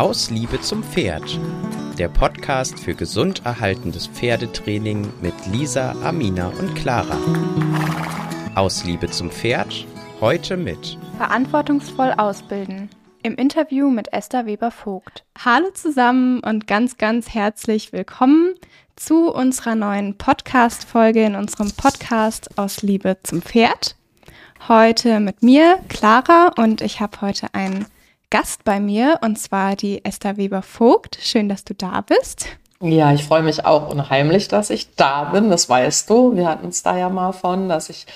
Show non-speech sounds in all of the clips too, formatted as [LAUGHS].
Aus Liebe zum Pferd. Der Podcast für gesund erhaltendes Pferdetraining mit Lisa, Amina und Clara. Aus Liebe zum Pferd. Heute mit Verantwortungsvoll ausbilden. Im Interview mit Esther Weber-Vogt. Hallo zusammen und ganz, ganz herzlich willkommen zu unserer neuen Podcast-Folge in unserem Podcast Aus Liebe zum Pferd. Heute mit mir, Clara, und ich habe heute einen Gast bei mir und zwar die Esther Weber-Vogt. Schön, dass du da bist. Ja, ich freue mich auch unheimlich, dass ich da bin. Das weißt du. Wir hatten es da ja mal von, dass ich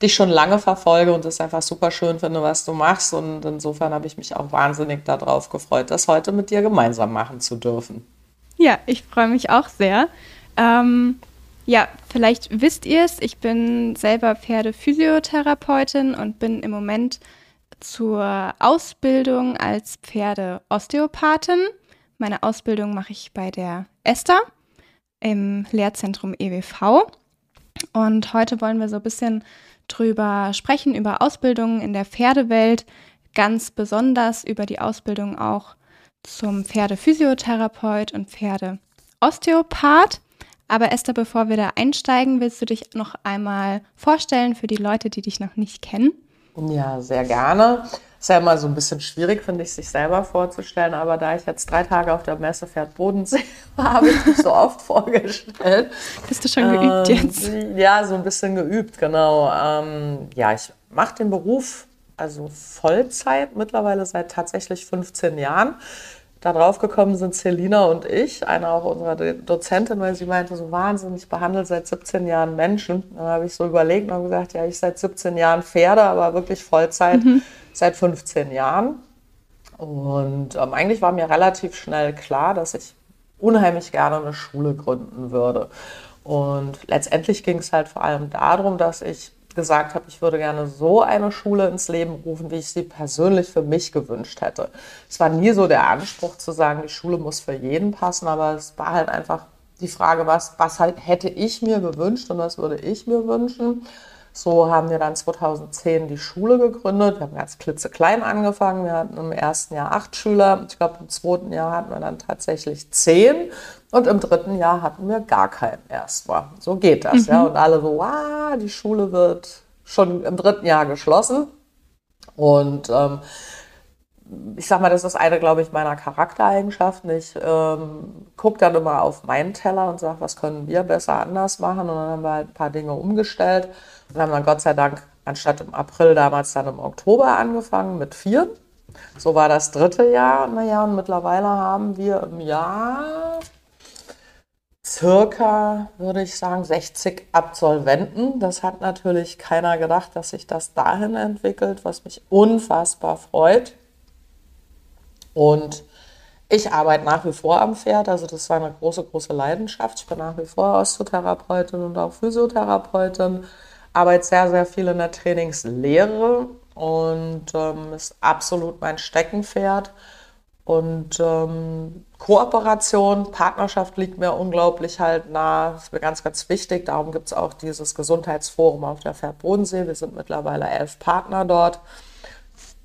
dich schon lange verfolge und es einfach super schön finde, was du machst. Und insofern habe ich mich auch wahnsinnig darauf gefreut, das heute mit dir gemeinsam machen zu dürfen. Ja, ich freue mich auch sehr. Ähm, ja, vielleicht wisst ihr es, ich bin selber Pferdephysiotherapeutin und bin im Moment zur Ausbildung als Pferdeosteopathin. Meine Ausbildung mache ich bei der Esther im Lehrzentrum EWV. Und heute wollen wir so ein bisschen drüber sprechen, über Ausbildungen in der Pferdewelt, ganz besonders über die Ausbildung auch zum Pferdephysiotherapeut und Pferdeosteopath. Aber Esther, bevor wir da einsteigen, willst du dich noch einmal vorstellen für die Leute, die dich noch nicht kennen? Ja, sehr gerne. Ist ja immer so ein bisschen schwierig, finde ich, sich selber vorzustellen. Aber da ich jetzt drei Tage auf der Messe Pferd Bodensee war, [LAUGHS] habe ich mich so oft vorgestellt. Bist du schon geübt ähm, jetzt? Ja, so ein bisschen geübt, genau. Ähm, ja, ich mache den Beruf also Vollzeit mittlerweile seit tatsächlich 15 Jahren da drauf gekommen sind Selina und ich, eine auch unserer Dozentin, weil sie meinte, so wahnsinnig behandelt seit 17 Jahren Menschen. Dann habe ich so überlegt und gesagt, ja, ich seit 17 Jahren Pferde, aber wirklich Vollzeit mhm. seit 15 Jahren. Und ähm, eigentlich war mir relativ schnell klar, dass ich unheimlich gerne eine Schule gründen würde. Und letztendlich ging es halt vor allem darum, dass ich gesagt habe, ich würde gerne so eine Schule ins Leben rufen, wie ich sie persönlich für mich gewünscht hätte. Es war nie so der Anspruch zu sagen, die Schule muss für jeden passen, aber es war halt einfach die Frage, was, was halt hätte ich mir gewünscht und was würde ich mir wünschen. So haben wir dann 2010 die Schule gegründet. Wir haben ganz klitzeklein angefangen. Wir hatten im ersten Jahr acht Schüler. Ich glaube, im zweiten Jahr hatten wir dann tatsächlich zehn. Und im dritten Jahr hatten wir gar keinen erstmal. So geht das, mhm. ja. Und alle so, wow, die Schule wird schon im dritten Jahr geschlossen. Und ähm, ich sag mal, das ist eine, glaube ich, meiner Charaktereigenschaften. Ich ähm, gucke dann immer auf meinen Teller und sage, was können wir besser anders machen? Und dann haben wir halt ein paar Dinge umgestellt und haben dann Gott sei Dank anstatt im April damals dann im Oktober angefangen mit vier. So war das dritte Jahr. Naja, und mittlerweile haben wir im Jahr circa, würde ich sagen, 60 Absolventen. Das hat natürlich keiner gedacht, dass sich das dahin entwickelt, was mich unfassbar freut. Und ich arbeite nach wie vor am Pferd, also das war eine große, große Leidenschaft. Ich bin nach wie vor Osteotherapeutin und auch Physiotherapeutin, arbeite sehr, sehr viel in der Trainingslehre und ähm, ist absolut mein Steckenpferd. Und ähm, Kooperation, Partnerschaft liegt mir unglaublich halt nah. Das ist mir ganz, ganz wichtig. Darum gibt es auch dieses Gesundheitsforum auf der Pferd Bodensee. Wir sind mittlerweile elf Partner dort.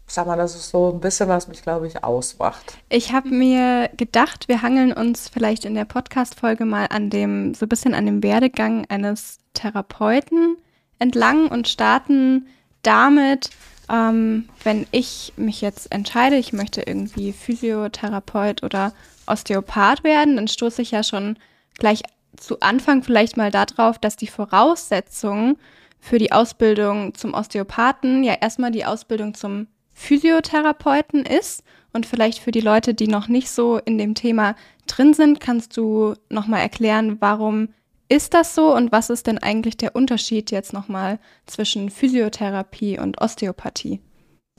Ich sag mal, das ist so ein bisschen, was mich, glaube ich, ausmacht. Ich habe mir gedacht, wir hangeln uns vielleicht in der Podcast-Folge mal an dem, so ein bisschen an dem Werdegang eines Therapeuten entlang und starten damit, ähm, wenn ich mich jetzt entscheide, ich möchte irgendwie Physiotherapeut oder Osteopath werden, dann stoße ich ja schon gleich zu Anfang vielleicht mal darauf, dass die Voraussetzungen für die Ausbildung zum Osteopathen ja erstmal die Ausbildung zum Physiotherapeuten ist. Und vielleicht für die Leute, die noch nicht so in dem Thema drin sind, kannst du nochmal erklären, warum ist das so und was ist denn eigentlich der Unterschied jetzt nochmal zwischen Physiotherapie und Osteopathie?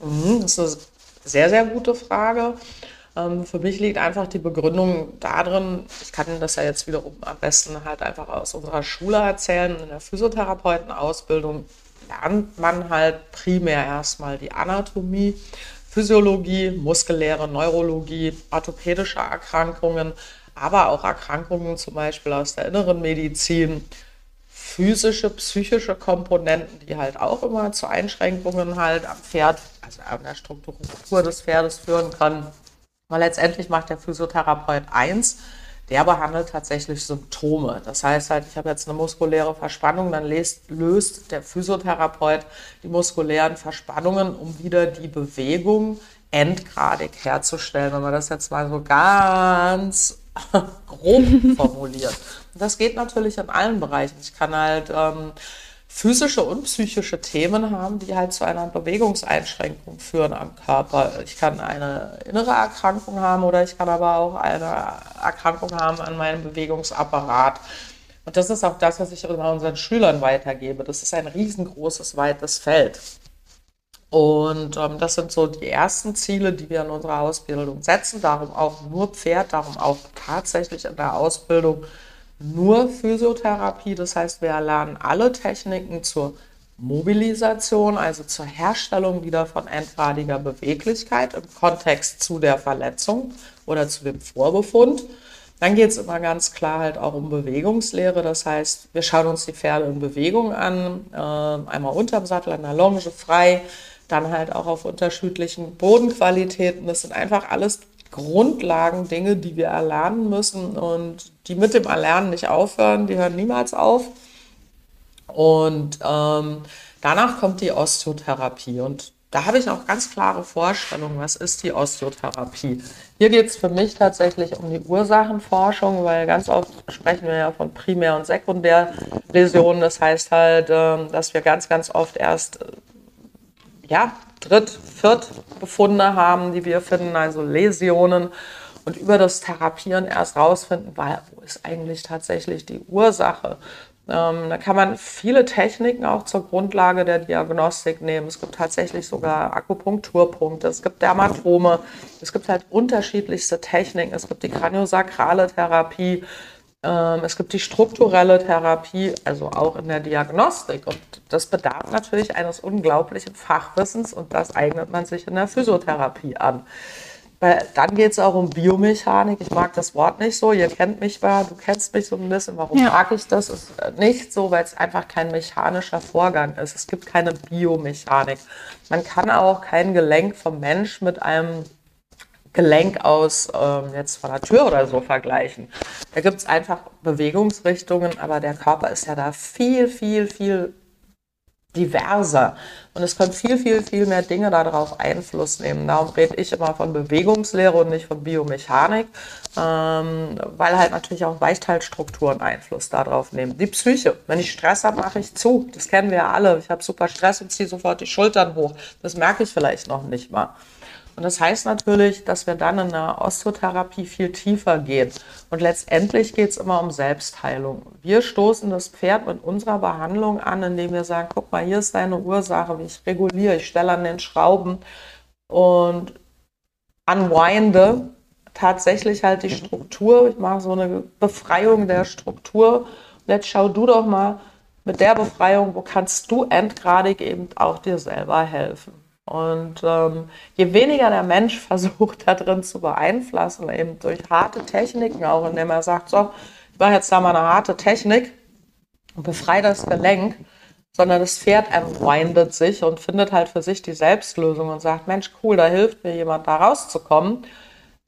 Mhm, das ist eine sehr, sehr gute Frage. Ähm, für mich liegt einfach die Begründung darin, ich kann das ja jetzt wiederum am besten halt einfach aus unserer Schule erzählen. In der Physiotherapeutenausbildung lernt man halt primär erstmal die Anatomie, Physiologie, muskuläre Neurologie, orthopädische Erkrankungen, aber auch Erkrankungen zum Beispiel aus der inneren Medizin, physische, psychische Komponenten, die halt auch immer zu Einschränkungen halt am Pferd, also an der Struktur des Pferdes führen kann. Weil letztendlich macht der Physiotherapeut eins, der behandelt tatsächlich Symptome. Das heißt halt, ich habe jetzt eine muskuläre Verspannung, dann löst, löst der Physiotherapeut die muskulären Verspannungen, um wieder die Bewegung endgradig herzustellen, wenn man das jetzt mal so ganz [LAUGHS] grob formuliert. Und das geht natürlich in allen Bereichen. Ich kann halt ähm, physische und psychische Themen haben, die halt zu einer Bewegungseinschränkung führen am Körper. Ich kann eine innere Erkrankung haben oder ich kann aber auch eine Erkrankung haben an meinem Bewegungsapparat. Und das ist auch das, was ich unseren Schülern weitergebe. Das ist ein riesengroßes, weites Feld. Und ähm, das sind so die ersten Ziele, die wir in unserer Ausbildung setzen. Darum auch nur Pferd, darum auch tatsächlich in der Ausbildung nur Physiotherapie. Das heißt, wir erlernen alle Techniken zur Mobilisation, also zur Herstellung wieder von endgradiger Beweglichkeit im Kontext zu der Verletzung oder zu dem Vorbefund. Dann geht es immer ganz klar halt auch um Bewegungslehre. Das heißt, wir schauen uns die Pferde in Bewegung an, äh, einmal unterm Sattel, an der Longe, frei, dann halt auch auf unterschiedlichen Bodenqualitäten. Das sind einfach alles Grundlagen, Dinge, die wir erlernen müssen und die mit dem Erlernen nicht aufhören, die hören niemals auf. Und ähm, danach kommt die Osteotherapie und da habe ich auch ganz klare Vorstellungen, was ist die Osteotherapie. Hier geht es für mich tatsächlich um die Ursachenforschung, weil ganz oft sprechen wir ja von Primär- und Sekundärläsionen. Das heißt halt, ähm, dass wir ganz, ganz oft erst ja, Dritt-, Viert-Befunde haben, die wir finden, also Läsionen. Und über das Therapieren erst rausfinden, wo ist eigentlich tatsächlich die Ursache. Ähm, da kann man viele Techniken auch zur Grundlage der Diagnostik nehmen. Es gibt tatsächlich sogar Akupunkturpunkte, es gibt Dermatome, es gibt halt unterschiedlichste Techniken. Es gibt die kraniosakrale Therapie, es gibt die strukturelle Therapie, also auch in der Diagnostik. Und das bedarf natürlich eines unglaublichen Fachwissens und das eignet man sich in der Physiotherapie an. Dann geht es auch um Biomechanik. Ich mag das Wort nicht so. Ihr kennt mich mal, du kennst mich so ein bisschen. Warum ja. mag ich das? Ist nicht so, weil es einfach kein mechanischer Vorgang ist. Es gibt keine Biomechanik. Man kann auch kein Gelenk vom Mensch mit einem Gelenk aus ähm, jetzt von der Tür oder so vergleichen. Da gibt es einfach Bewegungsrichtungen, aber der Körper ist ja da viel, viel, viel diverser. Und es können viel, viel, viel mehr Dinge darauf Einfluss nehmen. Darum rede ich immer von Bewegungslehre und nicht von Biomechanik, ähm, weil halt natürlich auch Weichteilstrukturen Einfluss darauf nehmen. Die Psyche. Wenn ich Stress habe, mache ich zu. Das kennen wir ja alle. Ich habe super Stress und ziehe sofort die Schultern hoch. Das merke ich vielleicht noch nicht mal. Und das heißt natürlich, dass wir dann in der Osteotherapie viel tiefer gehen. Und letztendlich geht es immer um Selbstheilung. Wir stoßen das Pferd mit unserer Behandlung an, indem wir sagen, guck mal, hier ist deine Ursache, wie ich reguliere, ich stelle an den Schrauben und unwinde tatsächlich halt die Struktur. Ich mache so eine Befreiung der Struktur. Und jetzt schau du doch mal mit der Befreiung, wo kannst du endgradig eben auch dir selber helfen. Und ähm, je weniger der Mensch [LAUGHS] versucht, da drin zu beeinflussen, eben durch harte Techniken auch, indem er sagt, so, ich mache jetzt da mal eine harte Technik und befreie das Gelenk, sondern das Pferd entwindet sich und findet halt für sich die Selbstlösung und sagt, Mensch, cool, da hilft mir jemand, da rauszukommen.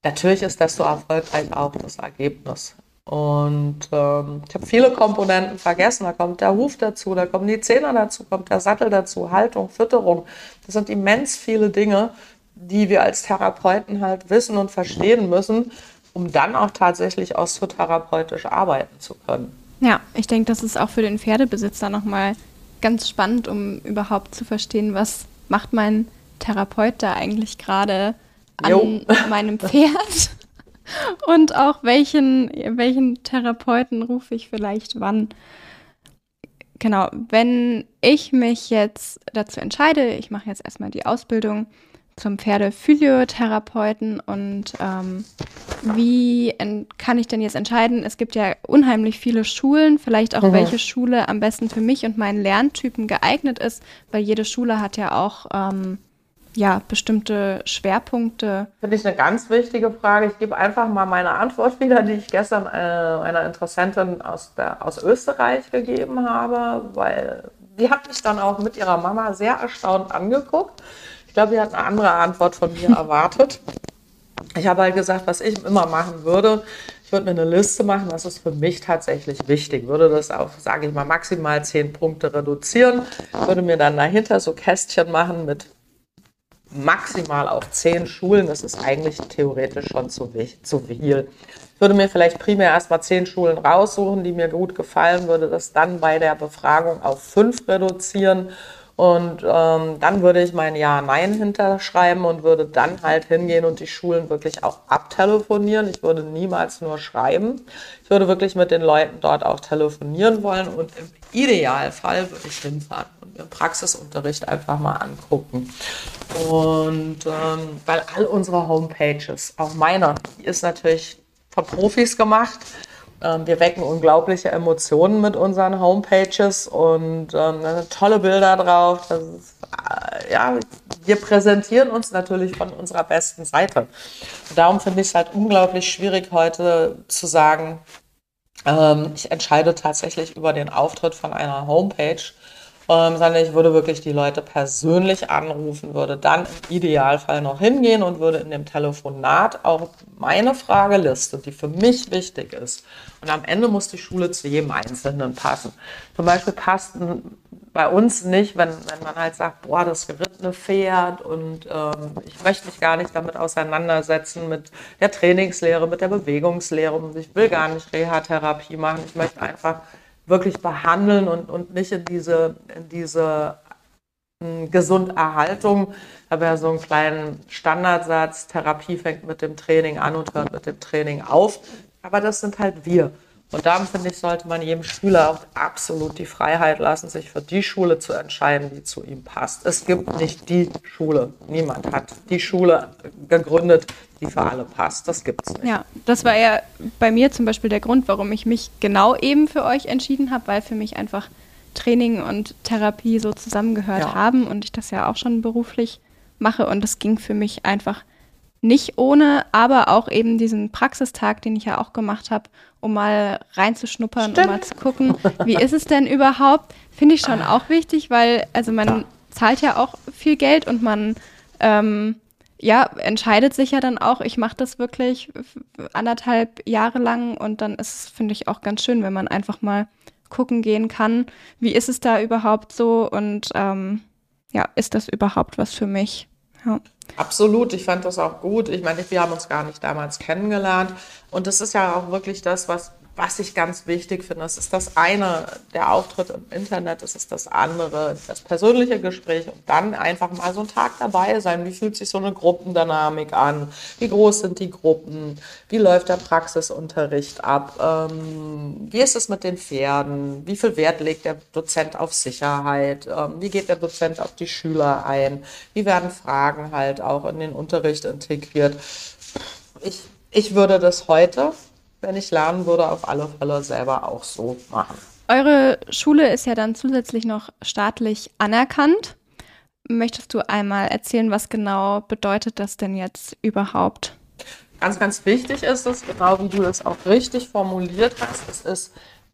Natürlich ist desto erfolgreich auch das Ergebnis. Und ähm, ich habe viele Komponenten vergessen. Da kommt der Huf dazu, da kommen die Zähne dazu, kommt der Sattel dazu, Haltung, Fütterung. Das sind immens viele Dinge, die wir als Therapeuten halt wissen und verstehen müssen, um dann auch tatsächlich osteotherapeutisch arbeiten zu können. Ja, ich denke, das ist auch für den Pferdebesitzer nochmal ganz spannend, um überhaupt zu verstehen, was macht mein Therapeut da eigentlich gerade an jo. meinem Pferd [LAUGHS] und auch welchen, welchen Therapeuten rufe ich vielleicht wann. Genau, wenn ich mich jetzt dazu entscheide, ich mache jetzt erstmal die Ausbildung zum Pferdephysiotherapeuten und ähm, wie kann ich denn jetzt entscheiden? Es gibt ja unheimlich viele Schulen, vielleicht auch mhm. welche Schule am besten für mich und meinen Lerntypen geeignet ist, weil jede Schule hat ja auch ähm, ja, bestimmte Schwerpunkte? Finde ich eine ganz wichtige Frage. Ich gebe einfach mal meine Antwort wieder, die ich gestern äh, einer Interessentin aus, der, aus Österreich gegeben habe, weil die hat mich dann auch mit ihrer Mama sehr erstaunt angeguckt. Ich glaube, sie hat eine andere Antwort von mir [LAUGHS] erwartet. Ich habe halt gesagt, was ich immer machen würde, ich würde mir eine Liste machen, was ist für mich tatsächlich wichtig. Würde das auf, sage ich mal, maximal zehn Punkte reduzieren, würde mir dann dahinter so Kästchen machen mit maximal auf zehn Schulen. Das ist eigentlich theoretisch schon zu, zu viel. Ich würde mir vielleicht primär erstmal zehn Schulen raussuchen, die mir gut gefallen, würde das dann bei der Befragung auf fünf reduzieren und ähm, dann würde ich mein Ja-Nein hinterschreiben und würde dann halt hingehen und die Schulen wirklich auch abtelefonieren. Ich würde niemals nur schreiben. Ich würde wirklich mit den Leuten dort auch telefonieren wollen und im Idealfall würde ich hinfahren und mir Praxisunterricht einfach mal angucken. Und ähm, weil all unsere Homepages, auch meiner, die ist natürlich von Profis gemacht. Ähm, wir wecken unglaubliche Emotionen mit unseren Homepages und ähm, tolle Bilder drauf. Ist, äh, ja, wir präsentieren uns natürlich von unserer besten Seite. Und darum finde ich es halt unglaublich schwierig heute zu sagen, ähm, ich entscheide tatsächlich über den Auftritt von einer Homepage ähm, sondern ich würde wirklich die Leute persönlich anrufen, würde dann im Idealfall noch hingehen und würde in dem Telefonat auch meine Frageliste, die für mich wichtig ist, und am Ende muss die Schule zu jedem Einzelnen passen. Zum Beispiel passt bei uns nicht, wenn, wenn man halt sagt, boah, das gerittene Pferd und ähm, ich möchte mich gar nicht damit auseinandersetzen, mit der Trainingslehre, mit der Bewegungslehre und ich will gar nicht Reha-Therapie machen. Ich möchte einfach wirklich behandeln und, und nicht in diese, in diese hm, Gesunderhaltung. Ich habe ja so einen kleinen Standardsatz, Therapie fängt mit dem Training an und hört mit dem Training auf. Aber das sind halt wir. Und darum finde ich, sollte man jedem Schüler auch absolut die Freiheit lassen, sich für die Schule zu entscheiden, die zu ihm passt. Es gibt nicht die Schule. Niemand hat die Schule gegründet, die für alle passt. Das gibt es nicht. Ja, das war ja bei mir zum Beispiel der Grund, warum ich mich genau eben für euch entschieden habe, weil für mich einfach Training und Therapie so zusammengehört ja. haben und ich das ja auch schon beruflich mache. Und das ging für mich einfach nicht ohne, aber auch eben diesen Praxistag, den ich ja auch gemacht habe, um mal reinzuschnuppern, Stimmt. um mal zu gucken, wie ist es denn überhaupt, finde ich schon auch wichtig, weil also man ja. zahlt ja auch viel Geld und man ähm, ja, entscheidet sich ja dann auch, ich mache das wirklich anderthalb Jahre lang und dann ist es, finde ich, auch ganz schön, wenn man einfach mal gucken gehen kann, wie ist es da überhaupt so und ähm, ja, ist das überhaupt was für mich? Ja. Absolut, ich fand das auch gut. Ich meine, wir haben uns gar nicht damals kennengelernt. Und das ist ja auch wirklich das, was was ich ganz wichtig finde, das ist das eine, der Auftritt im Internet, das ist das andere, das persönliche Gespräch und dann einfach mal so einen Tag dabei sein. Wie fühlt sich so eine Gruppendynamik an? Wie groß sind die Gruppen? Wie läuft der Praxisunterricht ab? Ähm, wie ist es mit den Pferden? Wie viel Wert legt der Dozent auf Sicherheit? Ähm, wie geht der Dozent auf die Schüler ein? Wie werden Fragen halt auch in den Unterricht integriert? Ich, ich würde das heute wenn ich lernen würde, auf alle Fälle selber auch so machen. Eure Schule ist ja dann zusätzlich noch staatlich anerkannt. Möchtest du einmal erzählen, was genau bedeutet das denn jetzt überhaupt? Ganz, ganz wichtig ist es, genau wie du das auch richtig formuliert hast, es ist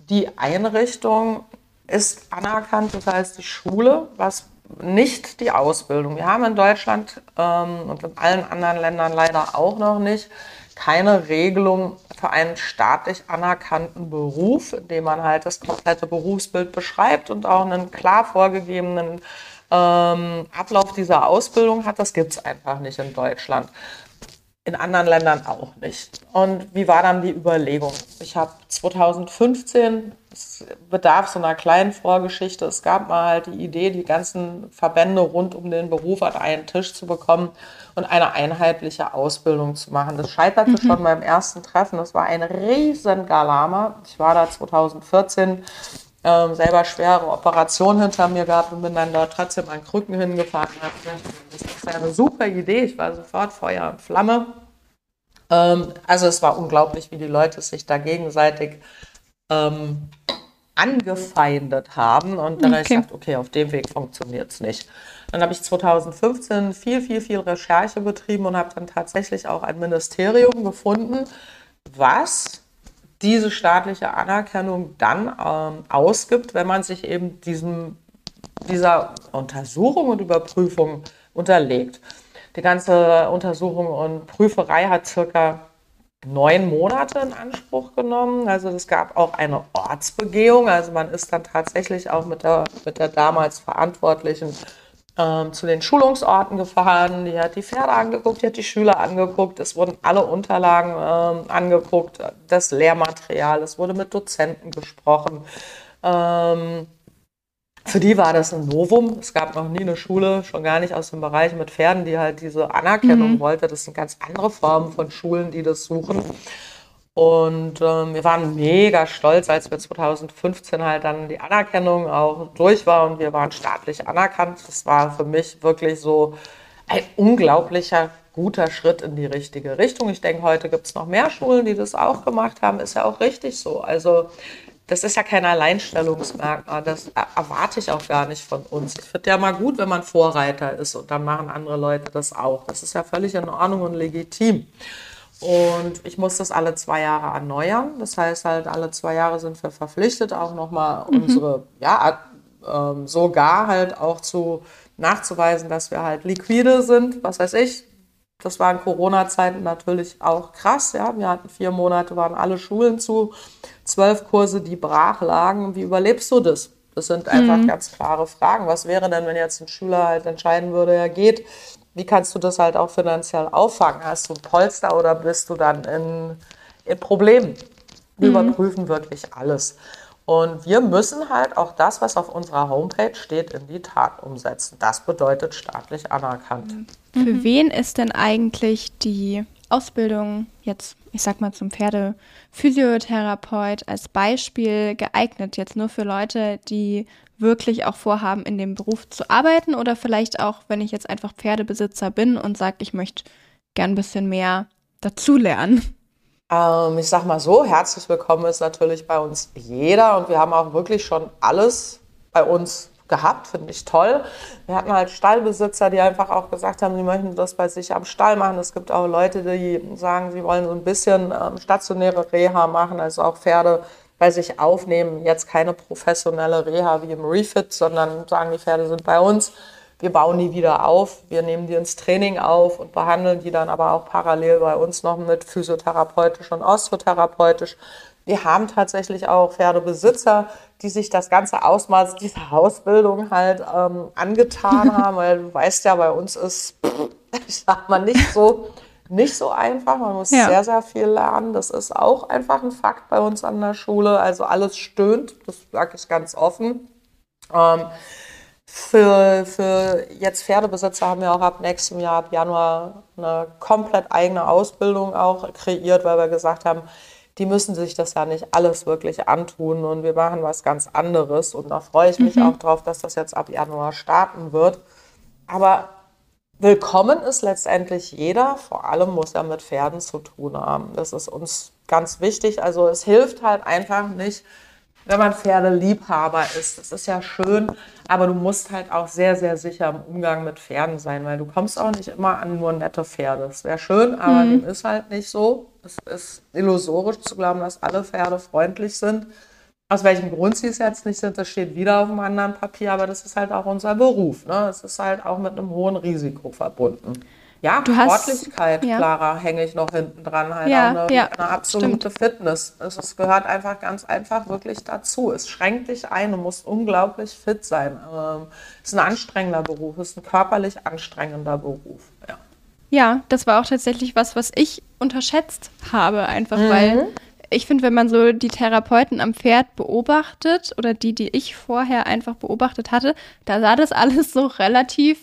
die Einrichtung ist anerkannt, das heißt die Schule, was nicht die Ausbildung. Wir haben in Deutschland ähm, und in allen anderen Ländern leider auch noch nicht keine Regelung für einen staatlich anerkannten Beruf, in dem man halt das komplette Berufsbild beschreibt und auch einen klar vorgegebenen ähm, Ablauf dieser Ausbildung hat. Das gibt es einfach nicht in Deutschland. In anderen Ländern auch nicht. Und wie war dann die Überlegung? Ich habe 2015 es bedarf so einer kleinen Vorgeschichte. Es gab mal die Idee, die ganzen Verbände rund um den Beruf an einen Tisch zu bekommen und eine einheitliche Ausbildung zu machen. Das scheiterte mhm. schon beim ersten Treffen. Das war ein riesen Galama. Ich war da 2014 ähm, selber schwere Operationen hinter mir gehabt und bin dann dort trotzdem an Krücken hingefahren das ist eine super Idee. Ich war sofort Feuer und Flamme. Ähm, also es war unglaublich, wie die Leute sich da gegenseitig ähm, angefeindet haben. Und dann okay. habe ich gesagt, okay, auf dem Weg funktioniert es nicht. Dann habe ich 2015 viel, viel, viel Recherche betrieben und habe dann tatsächlich auch ein Ministerium gefunden, was diese staatliche Anerkennung dann ähm, ausgibt, wenn man sich eben diesem, dieser Untersuchung und Überprüfung unterlegt. Die ganze Untersuchung und Prüferei hat circa neun Monate in Anspruch genommen. Also es gab auch eine Ortsbegehung. Also man ist dann tatsächlich auch mit der, mit der damals Verantwortlichen ähm, zu den Schulungsorten gefahren. Die hat die Pferde angeguckt, die hat die Schüler angeguckt. Es wurden alle Unterlagen ähm, angeguckt, das Lehrmaterial. Es wurde mit Dozenten gesprochen. Ähm, für die war das ein Novum. Es gab noch nie eine Schule, schon gar nicht aus dem Bereich mit Pferden, die halt diese Anerkennung mhm. wollte. Das sind ganz andere Formen von Schulen, die das suchen. Und ähm, wir waren mega stolz, als wir 2015 halt dann die Anerkennung auch durch war und wir waren staatlich anerkannt. Das war für mich wirklich so ein unglaublicher guter Schritt in die richtige Richtung. Ich denke, heute gibt es noch mehr Schulen, die das auch gemacht haben. Ist ja auch richtig so. Also das ist ja kein Alleinstellungsmerkmal. Das erwarte ich auch gar nicht von uns. Ich finde ja mal gut, wenn man Vorreiter ist und dann machen andere Leute das auch. Das ist ja völlig in Ordnung und legitim. Und ich muss das alle zwei Jahre erneuern. Das heißt halt, alle zwei Jahre sind wir verpflichtet, auch nochmal mhm. unsere, ja, ähm, sogar halt auch zu nachzuweisen, dass wir halt liquide sind. Was weiß ich, das war in Corona-Zeiten natürlich auch krass. Ja, wir hatten vier Monate, waren alle Schulen zu, zwölf Kurse, die brach lagen. Wie überlebst du das? Das sind einfach mhm. ganz klare Fragen. Was wäre denn, wenn jetzt ein Schüler halt entscheiden würde, er geht? Wie kannst du das halt auch finanziell auffangen? Hast du ein Polster oder bist du dann in, in Problemen? Wir mhm. überprüfen wirklich alles. Und wir müssen halt auch das, was auf unserer Homepage steht, in die Tat umsetzen. Das bedeutet staatlich anerkannt. Mhm. Für wen ist denn eigentlich die Ausbildung jetzt, ich sag mal, zum Pferdephysiotherapeut als Beispiel geeignet? Jetzt nur für Leute, die wirklich auch vorhaben, in dem Beruf zu arbeiten oder vielleicht auch, wenn ich jetzt einfach Pferdebesitzer bin und sage, ich möchte gern ein bisschen mehr dazulernen? Ähm, ich sag mal so, herzlich willkommen ist natürlich bei uns jeder und wir haben auch wirklich schon alles bei uns gehabt, finde ich toll. Wir hatten halt Stallbesitzer, die einfach auch gesagt haben, sie möchten das bei sich am Stall machen. Es gibt auch Leute, die sagen, sie wollen so ein bisschen ähm, stationäre Reha machen, also auch Pferde bei sich aufnehmen. Jetzt keine professionelle Reha wie im Refit, sondern sagen, die Pferde sind bei uns wir bauen die wieder auf, wir nehmen die ins Training auf und behandeln die dann aber auch parallel bei uns noch mit physiotherapeutisch und osteotherapeutisch. Wir haben tatsächlich auch Pferdebesitzer, die sich das ganze Ausmaß dieser Ausbildung halt ähm, angetan [LAUGHS] haben, weil du weißt ja, bei uns ist, [LAUGHS] ich sag mal, nicht so, nicht so einfach. Man muss ja. sehr, sehr viel lernen. Das ist auch einfach ein Fakt bei uns an der Schule. Also alles stöhnt, das sage ich ganz offen. Ähm, für, für jetzt Pferdebesitzer haben wir auch ab nächstem Jahr, ab Januar, eine komplett eigene Ausbildung auch kreiert, weil wir gesagt haben, die müssen sich das ja nicht alles wirklich antun und wir machen was ganz anderes. Und da freue ich mich mhm. auch drauf, dass das jetzt ab Januar starten wird. Aber willkommen ist letztendlich jeder, vor allem muss er mit Pferden zu tun haben. Das ist uns ganz wichtig. Also es hilft halt einfach nicht, wenn man Pferdeliebhaber ist. Das ist ja schön, aber du musst halt auch sehr, sehr sicher im Umgang mit Pferden sein, weil du kommst auch nicht immer an nur nette Pferde. Das wäre schön, aber mhm. dem ist halt nicht so. Es ist illusorisch zu glauben, dass alle Pferde freundlich sind. Aus welchem Grund sie es jetzt nicht sind, das steht wieder auf einem anderen Papier, aber das ist halt auch unser Beruf. Ne? Es ist halt auch mit einem hohen Risiko verbunden. Ja, du Sportlichkeit, hast, ja. Clara, hänge ich noch hinten dran. Halt ja, eine, ja, eine absolute stimmt. Fitness. Es, es, gehört einfach ganz einfach wirklich dazu. Es schränkt dich ein, du musst unglaublich fit sein. Ähm, es ist ein anstrengender Beruf, es ist ein körperlich anstrengender Beruf. Ja. ja, das war auch tatsächlich was, was ich unterschätzt habe, einfach mhm. weil ich finde, wenn man so die Therapeuten am Pferd beobachtet oder die, die ich vorher einfach beobachtet hatte, da sah das [LAUGHS] alles so relativ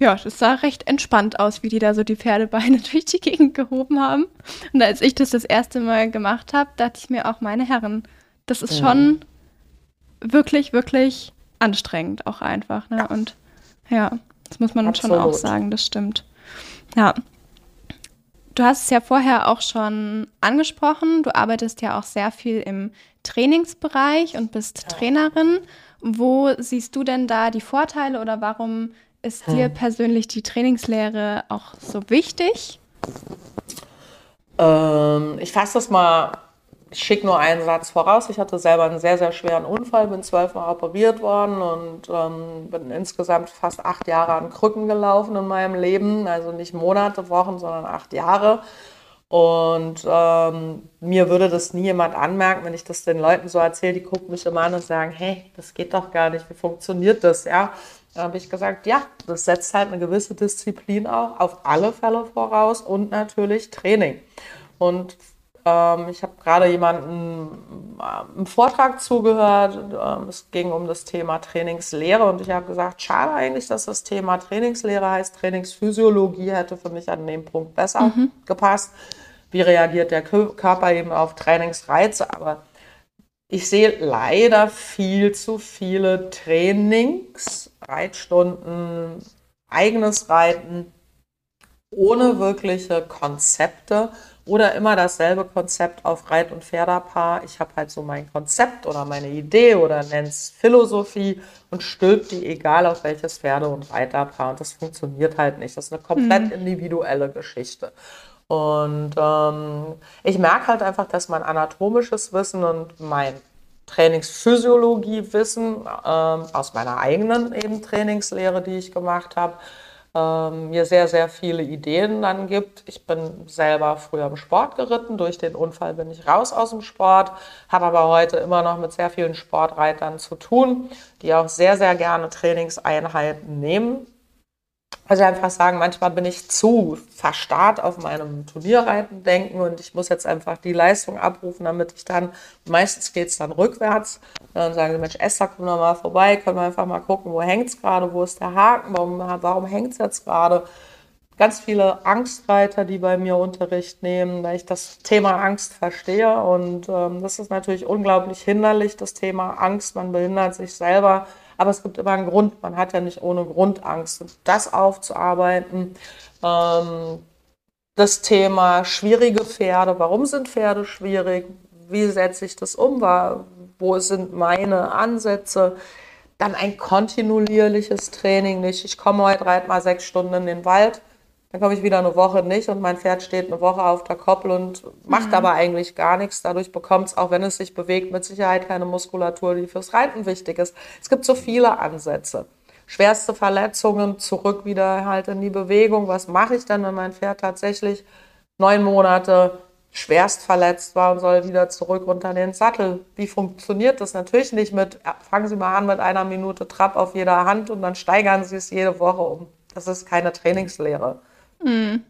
Ja, das sah recht entspannt aus, wie die da so die Pferdebeine [LAUGHS] durch die Gegend gehoben haben. Und als ich das das erste Mal gemacht habe, dachte ich mir auch, meine Herren, das ist schon wirklich, wirklich anstrengend auch einfach. Ne? Und ja, das muss man Absolut. schon auch sagen, das stimmt. Ja. Du hast es ja vorher auch schon angesprochen. Du arbeitest ja auch sehr viel im Trainingsbereich und bist ja. Trainerin. Wo siehst du denn da die Vorteile oder warum ist hm. dir persönlich die Trainingslehre auch so wichtig? Ähm, ich fasse das mal ich schicke nur einen Satz voraus. Ich hatte selber einen sehr, sehr schweren Unfall, bin zwölfmal operiert worden und ähm, bin insgesamt fast acht Jahre an Krücken gelaufen in meinem Leben. Also nicht Monate, Wochen, sondern acht Jahre. Und ähm, mir würde das nie jemand anmerken, wenn ich das den Leuten so erzähle, die gucken mich immer an und sagen, hey, das geht doch gar nicht, wie funktioniert das, ja? Dann habe ich gesagt, ja, das setzt halt eine gewisse Disziplin auch auf alle Fälle voraus und natürlich Training. Und ähm, ich habe gerade jemanden äh, im Vortrag zugehört. Ähm, es ging um das Thema Trainingslehre und ich habe gesagt, schade eigentlich, dass das Thema Trainingslehre heißt. Trainingsphysiologie hätte für mich an dem Punkt besser mhm. gepasst. Wie reagiert der Körper eben auf Trainingsreize? Aber ich sehe leider viel zu viele Trainings, Reitstunden, eigenes Reiten ohne wirkliche Konzepte oder immer dasselbe Konzept auf Reit- und Pferderpaar. Ich habe halt so mein Konzept oder meine Idee oder nenne es Philosophie und stülpt die egal auf welches Pferde- und Reiterpaar. Und das funktioniert halt nicht. Das ist eine komplett mhm. individuelle Geschichte. Und ähm, ich merke halt einfach, dass mein anatomisches Wissen und mein Trainingsphysiologie-Wissen ähm, aus meiner eigenen eben Trainingslehre, die ich gemacht habe, ähm, mir sehr, sehr viele Ideen dann gibt. Ich bin selber früher im Sport geritten. Durch den Unfall bin ich raus aus dem Sport, habe aber heute immer noch mit sehr vielen Sportreitern zu tun, die auch sehr, sehr gerne Trainingseinheiten nehmen also einfach sagen, manchmal bin ich zu verstarrt auf meinem Turnierreiten denken und ich muss jetzt einfach die Leistung abrufen, damit ich dann, meistens geht es dann rückwärts. Dann sagen sie, Mensch, Esther, komm doch mal vorbei, können wir einfach mal gucken, wo hängt es gerade, wo ist der Haken, warum, warum hängt es jetzt gerade? Ganz viele Angstreiter, die bei mir Unterricht nehmen, weil ich das Thema Angst verstehe und ähm, das ist natürlich unglaublich hinderlich, das Thema Angst. Man behindert sich selber aber es gibt immer einen Grund. Man hat ja nicht ohne Grund Angst. Und das aufzuarbeiten, ähm, das Thema schwierige Pferde. Warum sind Pferde schwierig? Wie setze ich das um? Wo sind meine Ansätze? Dann ein kontinuierliches Training nicht. Ich komme heute, reite mal sechs Stunden in den Wald dann komme ich wieder eine Woche nicht und mein Pferd steht eine Woche auf der Koppel und macht mhm. aber eigentlich gar nichts. Dadurch bekommt es, auch wenn es sich bewegt, mit Sicherheit keine Muskulatur, die fürs Reiten wichtig ist. Es gibt so viele Ansätze. Schwerste Verletzungen, zurück wieder halt in die Bewegung. Was mache ich dann, wenn mein Pferd tatsächlich neun Monate schwerst verletzt war und soll wieder zurück unter den Sattel? Wie funktioniert das? Natürlich nicht mit, fangen Sie mal an mit einer Minute Trab auf jeder Hand und dann steigern Sie es jede Woche um. Das ist keine Trainingslehre. Mhm.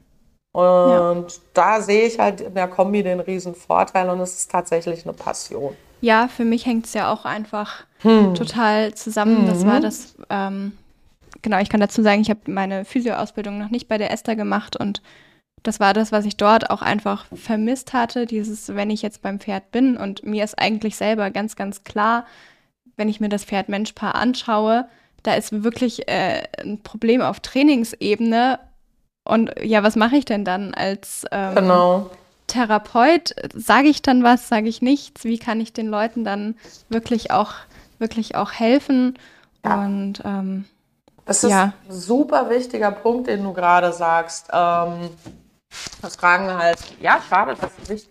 Und ja. da sehe ich halt in der Kombi den riesen Vorteil und es ist tatsächlich eine Passion. Ja, für mich hängt es ja auch einfach hm. total zusammen. Mhm. Das war das, ähm, genau, ich kann dazu sagen, ich habe meine Physioausbildung noch nicht bei der Esther gemacht und das war das, was ich dort auch einfach vermisst hatte. Dieses, wenn ich jetzt beim Pferd bin und mir ist eigentlich selber ganz, ganz klar, wenn ich mir das Pferd-Mensch-Paar anschaue, da ist wirklich äh, ein Problem auf Trainingsebene und ja, was mache ich denn dann als ähm, genau. Therapeut? Sage ich dann was, sage ich nichts? Wie kann ich den Leuten dann wirklich auch, wirklich auch helfen? Ja. Und ähm, das ist ja. ein super wichtiger Punkt, den du gerade sagst. Ähm, das fragen halt, ja, schade, dass du nicht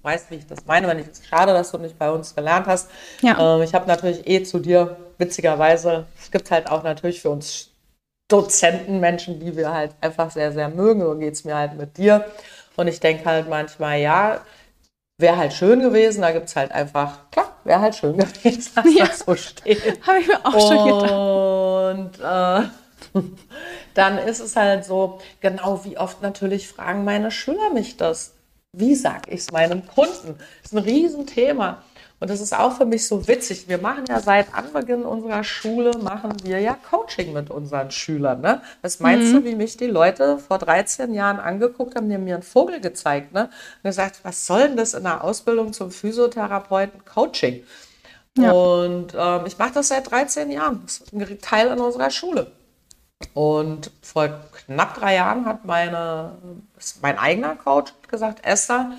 weißt, wie ich das meine, wenn ich es schade, dass du nicht bei uns gelernt hast. Ja. Ähm, ich habe natürlich eh zu dir, witzigerweise, es gibt halt auch natürlich für uns Dozenten, Menschen, die wir halt einfach sehr, sehr mögen. So geht es mir halt mit dir. Und ich denke halt manchmal, ja, wäre halt schön gewesen. Da gibt es halt einfach, klar, wäre halt schön [LAUGHS] gewesen, dass ja. das so steht. Habe ich mir auch schon gedacht. Und äh, [LAUGHS] dann ist es halt so, genau wie oft natürlich fragen meine Schüler mich das. Wie sage ich es meinem Kunden? Das ist ein Riesenthema. Und das ist auch für mich so witzig. Wir machen ja seit Anbeginn unserer Schule, machen wir ja Coaching mit unseren Schülern. Ne? Was meinst mhm. du, wie mich die Leute vor 13 Jahren angeguckt haben, die haben mir einen Vogel gezeigt ne? und gesagt, was soll denn das in der Ausbildung zum Physiotherapeuten Coaching? Ja. Und ähm, ich mache das seit 13 Jahren. Das ist ein Teil in unserer Schule. Und vor knapp drei Jahren hat meine, mein eigener Coach gesagt, Esther,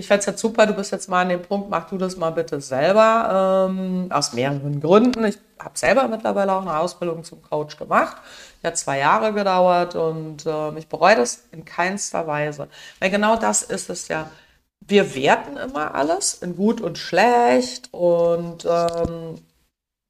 ich fände es jetzt super, du bist jetzt mal an dem Punkt, mach du das mal bitte selber, ähm, aus mehreren Gründen. Ich habe selber mittlerweile auch eine Ausbildung zum Coach gemacht. Die hat zwei Jahre gedauert und äh, ich bereue das in keinster Weise. Weil genau das ist es ja. wir werten immer alles in gut und schlecht und ähm,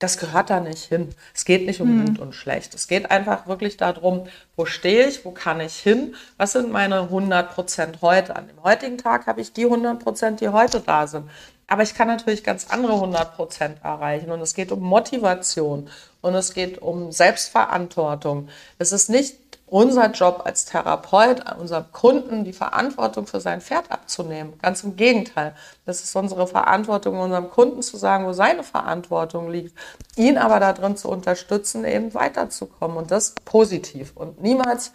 das gehört da nicht hin. Es geht nicht um mhm. gut und schlecht. Es geht einfach wirklich darum, wo stehe ich, wo kann ich hin, was sind meine 100 Prozent heute. An dem heutigen Tag habe ich die 100 Prozent, die heute da sind. Aber ich kann natürlich ganz andere 100 Prozent erreichen. Und es geht um Motivation und es geht um Selbstverantwortung. Es ist nicht unser Job als Therapeut, unserem Kunden die Verantwortung für sein Pferd abzunehmen. Ganz im Gegenteil. Das ist unsere Verantwortung, unserem Kunden zu sagen, wo seine Verantwortung liegt, ihn aber darin zu unterstützen, eben weiterzukommen und das positiv und niemals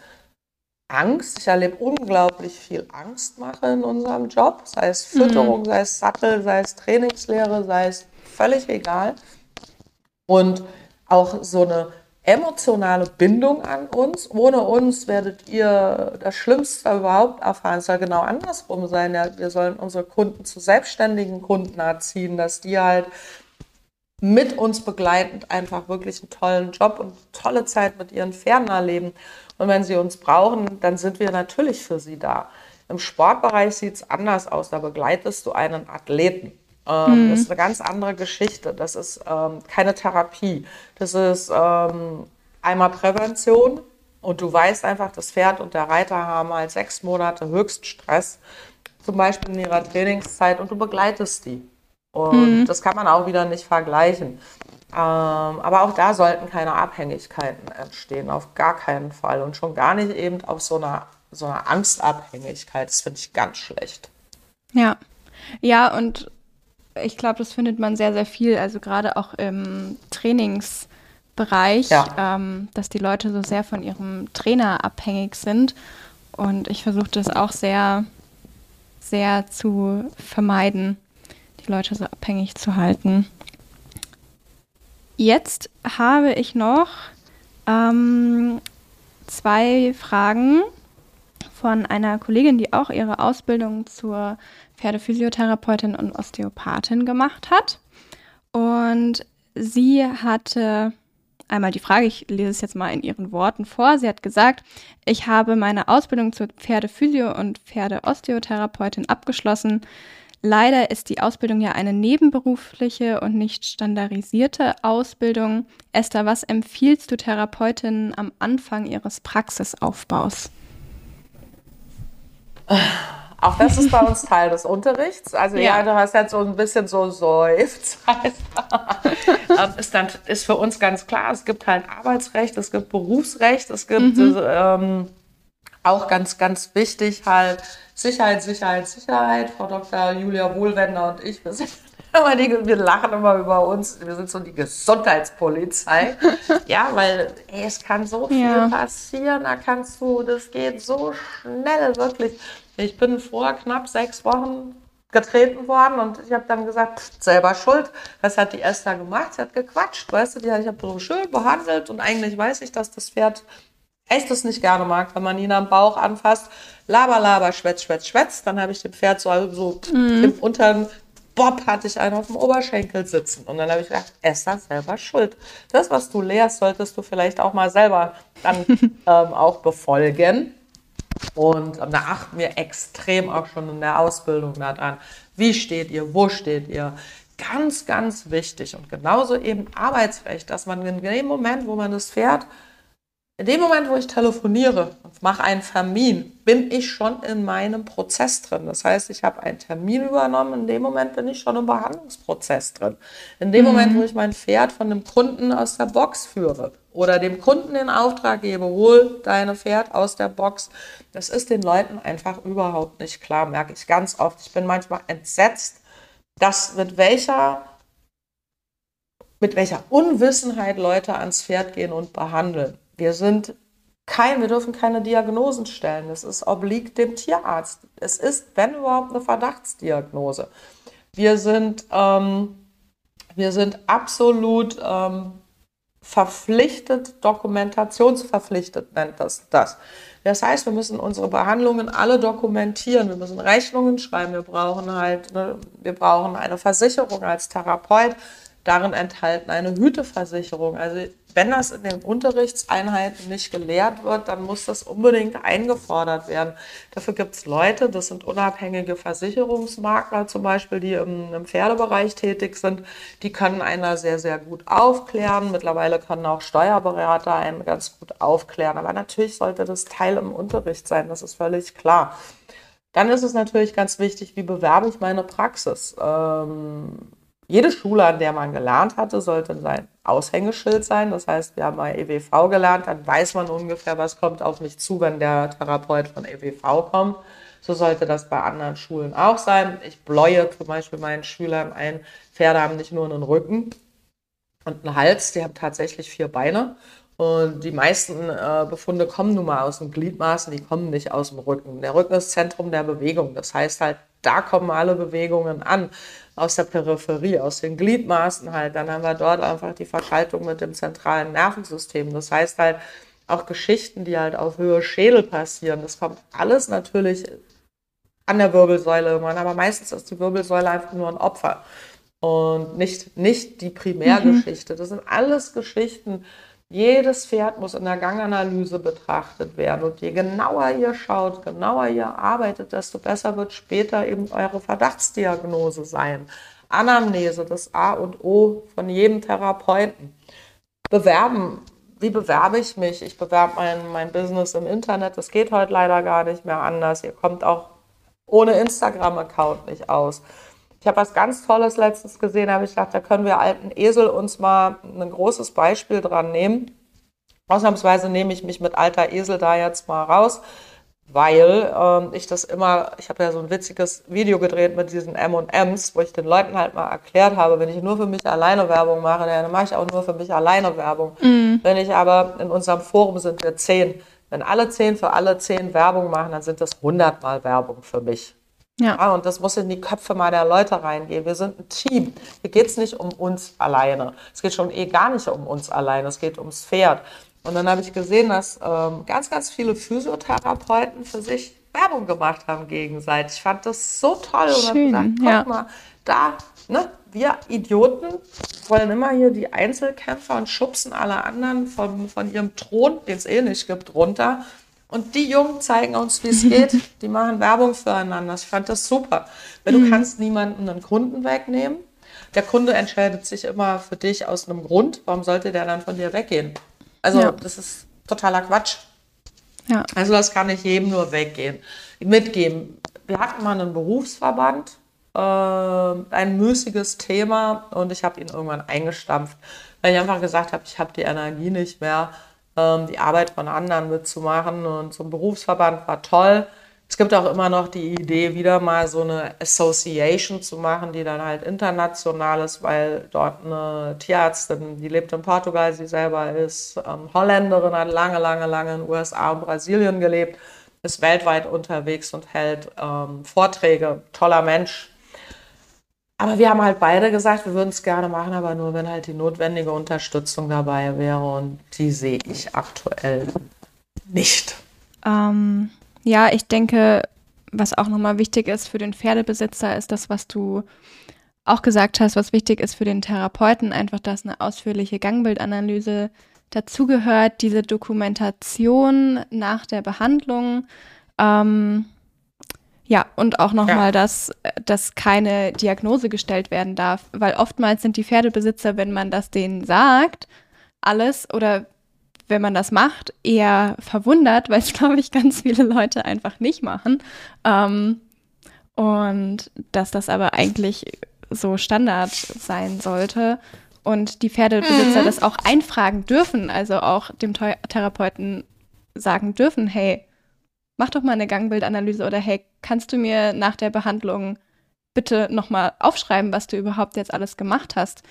Angst. Ich erlebe unglaublich viel Angstmache in unserem Job, sei es Fütterung, mhm. sei es Sattel, sei es Trainingslehre, sei es völlig egal. Und auch so eine emotionale Bindung an uns. Ohne uns werdet ihr das Schlimmste überhaupt erfahren. Es soll genau andersrum sein. Ja, wir sollen unsere Kunden zu selbstständigen Kunden erziehen, dass die halt mit uns begleitend einfach wirklich einen tollen Job und tolle Zeit mit ihren Pferden erleben. Und wenn sie uns brauchen, dann sind wir natürlich für sie da. Im Sportbereich sieht es anders aus. Da begleitest du einen Athleten. Ähm, mhm. Das ist eine ganz andere Geschichte. Das ist ähm, keine Therapie. Das ist ähm, einmal Prävention. Und du weißt einfach, das Pferd und der Reiter haben halt sechs Monate Höchststress, zum Beispiel in ihrer Trainingszeit, und du begleitest die. Und mhm. das kann man auch wieder nicht vergleichen. Ähm, aber auch da sollten keine Abhängigkeiten entstehen, auf gar keinen Fall. Und schon gar nicht eben auf so einer, so einer Angstabhängigkeit. Das finde ich ganz schlecht. Ja. Ja, und ich glaube, das findet man sehr, sehr viel, also gerade auch im Trainingsbereich, ja. ähm, dass die Leute so sehr von ihrem Trainer abhängig sind. Und ich versuche das auch sehr, sehr zu vermeiden, die Leute so abhängig zu halten. Jetzt habe ich noch ähm, zwei Fragen von einer Kollegin, die auch ihre Ausbildung zur Pferdephysiotherapeutin und Osteopathin gemacht hat. Und sie hatte einmal die Frage, ich lese es jetzt mal in ihren Worten vor. Sie hat gesagt, ich habe meine Ausbildung zur Pferdephysio- und Pferdeosteotherapeutin abgeschlossen. Leider ist die Ausbildung ja eine nebenberufliche und nicht standardisierte Ausbildung. Esther, was empfiehlst du Therapeutinnen am Anfang ihres Praxisaufbaus? Auch das ist bei uns Teil des Unterrichts. Also ja, ja du hast jetzt so ein bisschen so seufzt. [LAUGHS] Ähm, ist, dann, ist für uns ganz klar, es gibt halt Arbeitsrecht, es gibt Berufsrecht, es gibt mhm. ähm, auch ganz, ganz wichtig halt Sicherheit, Sicherheit, Sicherheit. Frau Dr. Julia Wohlwender und ich, wir sind immer die, wir lachen immer über uns. Wir sind so die Gesundheitspolizei. [LAUGHS] ja, weil ey, es kann so viel ja. passieren. Da kannst du, das geht so schnell, wirklich. Ich bin vor knapp sechs Wochen getreten worden und ich habe dann gesagt, pff, selber schuld. Was hat die Esther gemacht? Sie hat gequatscht, weißt du, die, ich habe so schön behandelt und eigentlich weiß ich, dass das Pferd echt es nicht gerne mag, wenn man ihn am Bauch anfasst. Laber, laber, schwätz, schwätz, schwätz. Dann habe ich dem Pferd so, so mhm. im unteren Bob hatte ich einen auf dem Oberschenkel sitzen. Und dann habe ich gedacht, Esther selber schuld. Das, was du lehrst, solltest du vielleicht auch mal selber dann [LAUGHS] ähm, auch befolgen. Und da achten wir extrem auch schon in der Ausbildung daran. Wie steht ihr? Wo steht ihr? Ganz, ganz wichtig. Und genauso eben Arbeitsrecht, dass man in dem Moment, wo man das Pferd in dem Moment, wo ich telefoniere und mache einen Termin, bin ich schon in meinem Prozess drin. Das heißt, ich habe einen Termin übernommen, in dem Moment bin ich schon im Behandlungsprozess drin. In dem mhm. Moment, wo ich mein Pferd von dem Kunden aus der Box führe oder dem Kunden den Auftrag gebe, hol deine Pferd aus der Box, das ist den Leuten einfach überhaupt nicht klar, merke ich ganz oft. Ich bin manchmal entsetzt, dass mit welcher mit welcher Unwissenheit Leute ans Pferd gehen und behandeln. Wir sind kein, wir dürfen keine Diagnosen stellen. Das ist obliegt dem Tierarzt. Es ist, wenn überhaupt, eine Verdachtsdiagnose. Wir sind, ähm, wir sind absolut ähm, verpflichtet, dokumentationsverpflichtet nennt das das. Das heißt, wir müssen unsere Behandlungen alle dokumentieren. Wir müssen Rechnungen schreiben. Wir brauchen halt, ne, wir brauchen eine Versicherung als Therapeut. Darin enthalten eine Hüteversicherung. Also wenn das in den Unterrichtseinheiten nicht gelehrt wird, dann muss das unbedingt eingefordert werden. Dafür gibt es Leute, das sind unabhängige Versicherungsmakler zum Beispiel, die im, im Pferdebereich tätig sind, die können einer sehr, sehr gut aufklären. Mittlerweile können auch Steuerberater einen ganz gut aufklären. Aber natürlich sollte das Teil im Unterricht sein, das ist völlig klar. Dann ist es natürlich ganz wichtig, wie bewerbe ich meine Praxis. Ähm, jede Schule, an der man gelernt hatte, sollte sein Aushängeschild sein. Das heißt, wir haben mal EWV gelernt, dann weiß man ungefähr, was kommt auf mich zu, wenn der Therapeut von EWV kommt. So sollte das bei anderen Schulen auch sein. Ich bläue zum Beispiel meinen Schülern ein, Pferde haben nicht nur einen Rücken und einen Hals, die haben tatsächlich vier Beine. Und die meisten äh, Befunde kommen nun mal aus den Gliedmaßen, die kommen nicht aus dem Rücken. Der Rücken ist Zentrum der Bewegung. Das heißt halt, da kommen alle Bewegungen an aus der Peripherie, aus den Gliedmaßen halt. Dann haben wir dort einfach die Verschaltung mit dem zentralen Nervensystem. Das heißt halt auch Geschichten, die halt auf Höhe Schädel passieren. Das kommt alles natürlich an der Wirbelsäule irgendwann, aber meistens ist die Wirbelsäule einfach nur ein Opfer und nicht, nicht die Primärgeschichte. Mhm. Das sind alles Geschichten, jedes Pferd muss in der Ganganalyse betrachtet werden. Und je genauer ihr schaut, genauer ihr arbeitet, desto besser wird später eben eure Verdachtsdiagnose sein. Anamnese, das A und O von jedem Therapeuten. Bewerben. Wie bewerbe ich mich? Ich bewerbe mein, mein Business im Internet. Das geht heute leider gar nicht mehr anders. Ihr kommt auch ohne Instagram-Account nicht aus. Ich habe was ganz Tolles letztens gesehen, da habe ich gedacht, da können wir alten Esel uns mal ein großes Beispiel dran nehmen. Ausnahmsweise nehme ich mich mit alter Esel da jetzt mal raus, weil äh, ich das immer, ich habe ja so ein witziges Video gedreht mit diesen M&Ms, wo ich den Leuten halt mal erklärt habe, wenn ich nur für mich alleine Werbung mache, dann mache ich auch nur für mich alleine Werbung. Mhm. Wenn ich aber in unserem Forum sind wir zehn, wenn alle zehn für alle zehn Werbung machen, dann sind das hundertmal Werbung für mich. Ja. ja. Und das muss in die Köpfe mal der Leute reingehen. Wir sind ein Team. Hier geht es nicht um uns alleine. Es geht schon eh gar nicht um uns alleine. Es geht ums Pferd. Und dann habe ich gesehen, dass ähm, ganz, ganz viele Physiotherapeuten für sich Werbung gemacht haben gegenseitig. Ich fand das so toll. Schön, und habe gesagt, guck ja. mal, da, ne, wir Idioten wollen immer hier die Einzelkämpfer und schubsen alle anderen von, von ihrem Thron, den es eh nicht gibt, runter. Und die Jungen zeigen uns, wie es [LAUGHS] geht. Die machen Werbung füreinander. Ich fand das super. Weil du mhm. kannst niemanden einen Kunden wegnehmen. Der Kunde entscheidet sich immer für dich aus einem Grund. Warum sollte der dann von dir weggehen? Also ja. das ist totaler Quatsch. Ja. Also das kann ich jedem nur weggehen, mitgeben. Wir hatten mal einen Berufsverband, äh, ein müßiges Thema und ich habe ihn irgendwann eingestampft, weil ich einfach gesagt habe, ich habe die Energie nicht mehr die Arbeit von anderen mitzumachen. Und so ein Berufsverband war toll. Es gibt auch immer noch die Idee, wieder mal so eine Association zu machen, die dann halt international ist, weil dort eine Tierärztin, die lebt in Portugal, sie selber ist ähm, Holländerin, hat lange, lange, lange in den USA und Brasilien gelebt, ist weltweit unterwegs und hält ähm, Vorträge. Toller Mensch, aber wir haben halt beide gesagt, wir würden es gerne machen, aber nur, wenn halt die notwendige Unterstützung dabei wäre. Und die sehe ich aktuell nicht. Ähm, ja, ich denke, was auch nochmal wichtig ist für den Pferdebesitzer, ist das, was du auch gesagt hast, was wichtig ist für den Therapeuten, einfach, dass eine ausführliche Gangbildanalyse dazugehört, diese Dokumentation nach der Behandlung. Ähm, ja, und auch nochmal, ja. dass, dass keine Diagnose gestellt werden darf, weil oftmals sind die Pferdebesitzer, wenn man das denen sagt, alles oder wenn man das macht, eher verwundert, weil es, [LAUGHS] glaube ich, ganz viele Leute einfach nicht machen. Ähm, und dass das aber eigentlich so Standard sein sollte und die Pferdebesitzer mhm. das auch einfragen dürfen, also auch dem Therapeuten sagen dürfen, hey, mach doch mal eine Gangbildanalyse oder hey, kannst du mir nach der Behandlung bitte nochmal aufschreiben, was du überhaupt jetzt alles gemacht hast,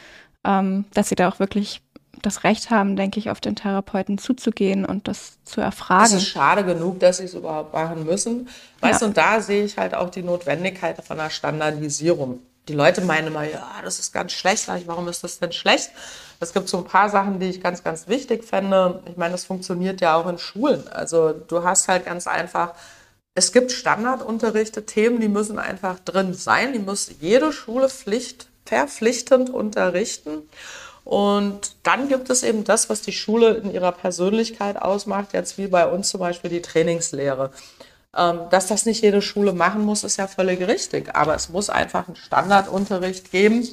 ähm, dass sie da auch wirklich das Recht haben, denke ich, auf den Therapeuten zuzugehen und das zu erfragen. Es ist schade genug, dass sie es überhaupt machen müssen. Weißt ja. und da sehe ich halt auch die Notwendigkeit von einer Standardisierung. Die Leute meinen immer, ja, das ist ganz schlecht. Warum ist das denn schlecht? Es gibt so ein paar Sachen, die ich ganz, ganz wichtig fände. Ich meine, das funktioniert ja auch in Schulen. Also du hast halt ganz einfach, es gibt Standardunterrichte, Themen, die müssen einfach drin sein. Die muss jede Schule Pflicht, verpflichtend unterrichten. Und dann gibt es eben das, was die Schule in ihrer Persönlichkeit ausmacht, jetzt wie bei uns zum Beispiel die Trainingslehre. Ähm, dass das nicht jede Schule machen muss, ist ja völlig richtig. Aber es muss einfach einen Standardunterricht geben,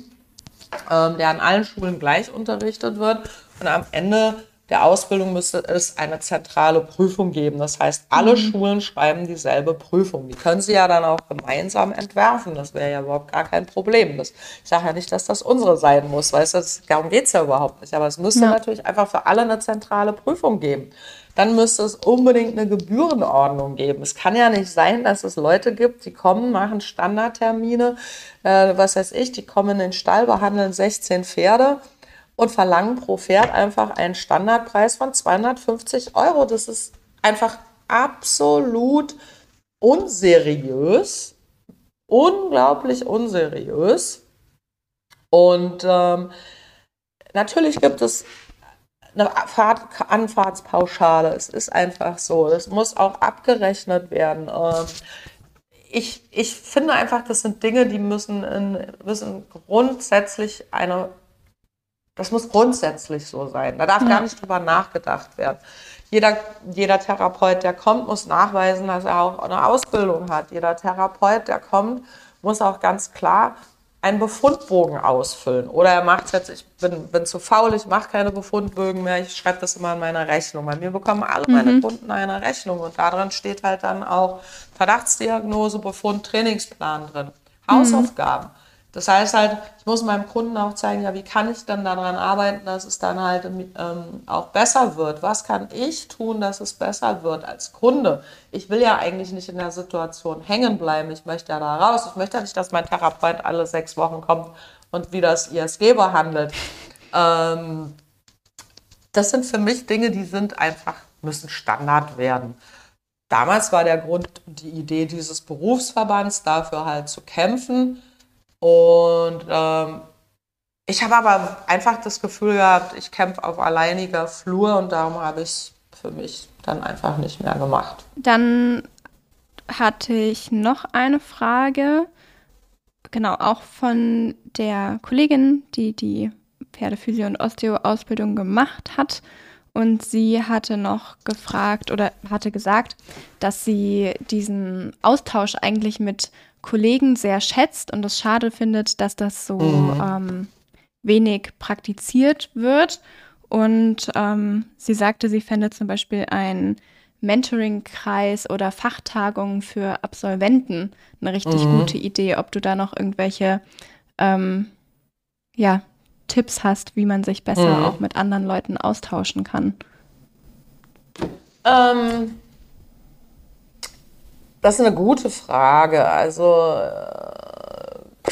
ähm, der an allen Schulen gleich unterrichtet wird. Und am Ende der Ausbildung müsste es eine zentrale Prüfung geben. Das heißt, alle mhm. Schulen schreiben dieselbe Prüfung. Die können sie ja dann auch gemeinsam entwerfen. Das wäre ja überhaupt gar kein Problem. Das, ich sage ja nicht, dass das unsere sein muss, du, darum geht es ja überhaupt nicht. Aber es müsste ja. natürlich einfach für alle eine zentrale Prüfung geben. Dann müsste es unbedingt eine Gebührenordnung geben. Es kann ja nicht sein, dass es Leute gibt, die kommen, machen Standardtermine, äh, was weiß ich, die kommen in den Stall, behandeln 16 Pferde und verlangen pro Pferd einfach einen Standardpreis von 250 Euro. Das ist einfach absolut unseriös, unglaublich unseriös. Und ähm, natürlich gibt es eine Fahrt Anfahrtspauschale. Es ist einfach so. Das muss auch abgerechnet werden. Ähm, ich, ich finde einfach, das sind Dinge, die müssen, in, müssen grundsätzlich eine das muss grundsätzlich so sein. Da darf ja. gar nicht drüber nachgedacht werden. Jeder, jeder Therapeut, der kommt, muss nachweisen, dass er auch eine Ausbildung hat. Jeder Therapeut, der kommt, muss auch ganz klar einen Befundbogen ausfüllen. Oder er macht es jetzt, ich bin, bin zu faul, ich mache keine Befundbögen mehr, ich schreibe das immer in meiner Rechnung. Bei mir bekommen alle mhm. meine Kunden eine Rechnung und darin steht halt dann auch Verdachtsdiagnose, Befund, Trainingsplan drin, mhm. Hausaufgaben. Das heißt halt, ich muss meinem Kunden auch zeigen, ja, wie kann ich dann daran arbeiten, dass es dann halt ähm, auch besser wird? Was kann ich tun, dass es besser wird als Kunde? Ich will ja eigentlich nicht in der Situation hängen bleiben. Ich möchte ja da raus. Ich möchte ja nicht, dass mein Therapeut alle sechs Wochen kommt und wie das ISG behandelt. [LAUGHS] Ähm, das sind für mich Dinge, die sind einfach, müssen Standard werden. Damals war der Grund, die Idee dieses Berufsverbands dafür halt zu kämpfen, und ähm, ich habe aber einfach das Gefühl gehabt, ich kämpfe auf alleiniger Flur und darum habe ich es für mich dann einfach nicht mehr gemacht. Dann hatte ich noch eine Frage, genau, auch von der Kollegin, die die Pferdephysio- und Osteo-Ausbildung gemacht hat. Und sie hatte noch gefragt oder hatte gesagt, dass sie diesen Austausch eigentlich mit Kollegen sehr schätzt und es schade findet, dass das so mhm. ähm, wenig praktiziert wird. Und ähm, sie sagte, sie fände zum Beispiel ein Mentoring-Kreis oder Fachtagungen für Absolventen eine richtig mhm. gute Idee. Ob du da noch irgendwelche ähm, ja, Tipps hast, wie man sich besser mhm. auch mit anderen Leuten austauschen kann. Ähm, das ist eine gute Frage. Also äh,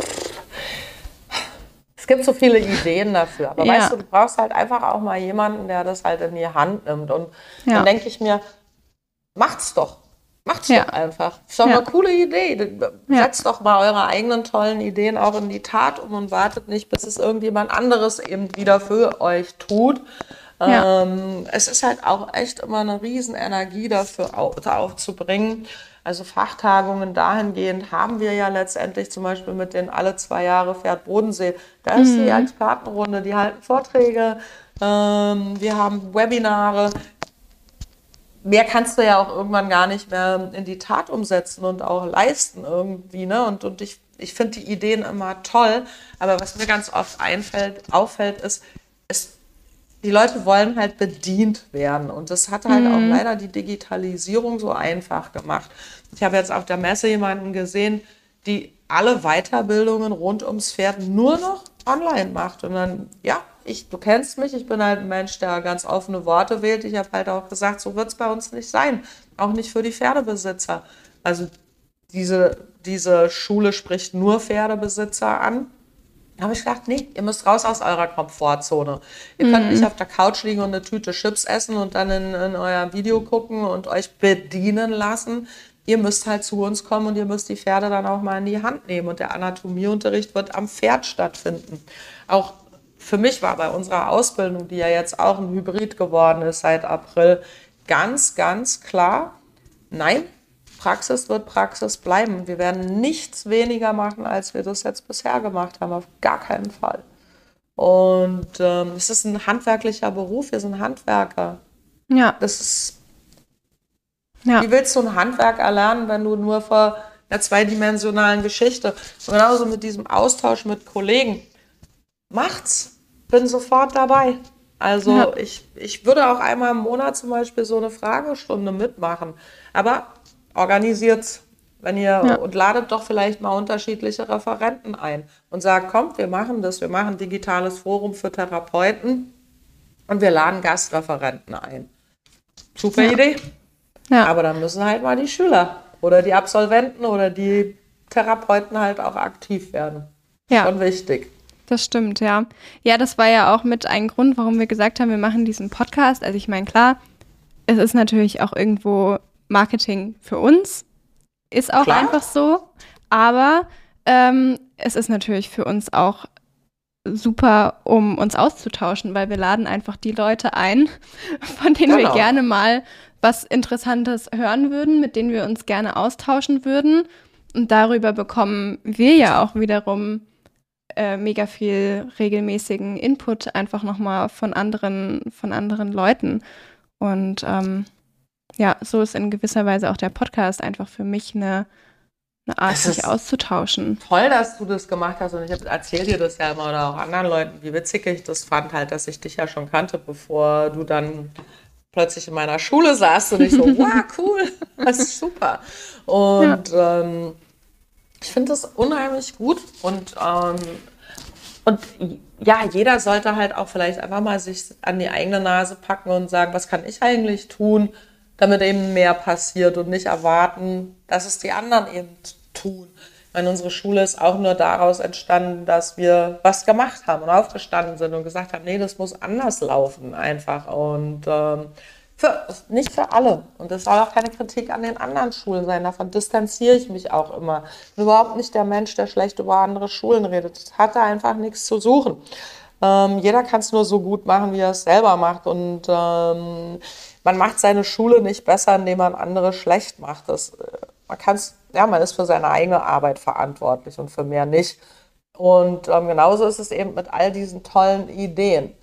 es gibt so viele Ideen dafür. Aber ja. weißt du, du brauchst halt einfach auch mal jemanden, der das halt in die Hand nimmt. Und ja. dann denke ich mir, macht's doch. Macht's ja. doch einfach. Ist doch ja. eine coole Idee. Setzt doch mal eure eigenen tollen Ideen auch in die Tat um und wartet nicht, bis es irgendjemand anderes eben wieder für euch tut. Ja. Ähm, es ist halt auch echt immer eine Riesenenergie dafür aufzubringen. Also Fachtagungen dahingehend haben wir ja letztendlich zum Beispiel mit den alle zwei Jahre fährt Bodensee. Da ist mhm. die Expertenrunde, die halten Vorträge, ähm, wir haben Webinare. Mehr kannst du ja auch irgendwann gar nicht mehr in die Tat umsetzen und auch leisten irgendwie. Ne? Und, und ich, ich finde die Ideen immer toll. Aber was mir ganz oft einfällt, auffällt, ist, es die Leute wollen halt bedient werden. Und das hat halt mhm. auch leider die Digitalisierung so einfach gemacht. Ich habe jetzt auf der Messe jemanden gesehen, die alle Weiterbildungen rund ums Pferd nur noch online macht. Und dann, ja, ich, du kennst mich, ich bin halt ein Mensch, der ganz offene Worte wählt. Ich habe halt auch gesagt, so wird es bei uns nicht sein. Auch nicht für die Pferdebesitzer. Also diese, diese Schule spricht nur Pferdebesitzer an. Da habe ich gedacht, nee, ihr müsst raus aus eurer Komfortzone. Ihr mhm. könnt nicht auf der Couch liegen und eine Tüte Chips essen und dann in, in euer Video gucken und euch bedienen lassen. Ihr müsst halt zu uns kommen und ihr müsst die Pferde dann auch mal in die Hand nehmen. Und der Anatomieunterricht wird am Pferd stattfinden. Auch für mich war bei unserer Ausbildung, die ja jetzt auch ein Hybrid geworden ist seit April, ganz, ganz klar, nein, Praxis wird Praxis bleiben. Wir werden nichts weniger machen, als wir das jetzt bisher gemacht haben. Auf gar keinen Fall. Und ähm, es ist ein handwerklicher Beruf, wir sind Handwerker. Ja. Das ist. Ja. Wie willst du ein Handwerk erlernen, wenn du nur vor einer zweidimensionalen Geschichte und genauso mit diesem Austausch mit Kollegen. Macht's. Bin sofort dabei. Also Ja. ich, ich würde auch einmal im Monat zum Beispiel so eine Fragestunde mitmachen. Aber organisiert's, wenn ihr Ja. und ladet doch vielleicht mal unterschiedliche Referenten ein und sagt, kommt, wir machen das, wir machen digitales Forum für Therapeuten und wir laden Gastreferenten ein. Super Ja. Idee. Ja. Aber dann müssen halt mal die Schüler oder die Absolventen oder die Therapeuten halt auch aktiv werden. Ja. Schon wichtig. Das stimmt, ja. Ja, das war ja auch mit ein Grund, warum wir gesagt haben, wir machen diesen Podcast. Also ich meine, klar, es ist natürlich auch irgendwo Marketing für uns. Ist auch Klar. einfach so. Aber ähm, es ist natürlich für uns auch super, um uns auszutauschen, weil wir laden einfach die Leute ein, [LAUGHS] von denen wir Genau. gerne mal was Interessantes hören würden, mit denen wir uns gerne austauschen würden. Und darüber bekommen wir ja auch wiederum äh, mega viel regelmäßigen Input einfach nochmal von anderen, von anderen Leuten. Und ähm, ja, so ist in gewisser Weise auch der Podcast einfach für mich eine, eine Art, sich auszutauschen. Toll, dass du das gemacht hast und ich erzähle dir das ja immer oder auch anderen Leuten, wie witzig ich das fand, halt, dass ich dich ja schon kannte, bevor du dann plötzlich in meiner Schule saßt und ich so, [LAUGHS] wow, cool, das ist super. Und ähm, ich finde das unheimlich gut und, ähm, und ja, jeder sollte halt auch vielleicht einfach mal sich an die eigene Nase packen und sagen, was kann ich eigentlich tun, damit eben mehr passiert und nicht erwarten, dass es die anderen eben tun. Ich meine, unsere Schule ist auch nur daraus entstanden, dass wir was gemacht haben und aufgestanden sind und gesagt haben, nee, das muss anders laufen einfach. Und ähm, für, nicht für alle. Und das soll auch keine Kritik an den anderen Schulen sein. Davon distanziere ich mich auch immer. Ich bin überhaupt nicht der Mensch, der schlecht über andere Schulen redet. Das hat da einfach nichts zu suchen. Ähm, jeder kann es nur so gut machen, wie er es selber macht. Und ähm, man macht seine Schule nicht besser, indem man andere schlecht macht. Das, äh, man kann's, ja, man ist für seine eigene Arbeit verantwortlich und für mehr nicht. Und ähm, genauso ist es eben mit all diesen tollen Ideen.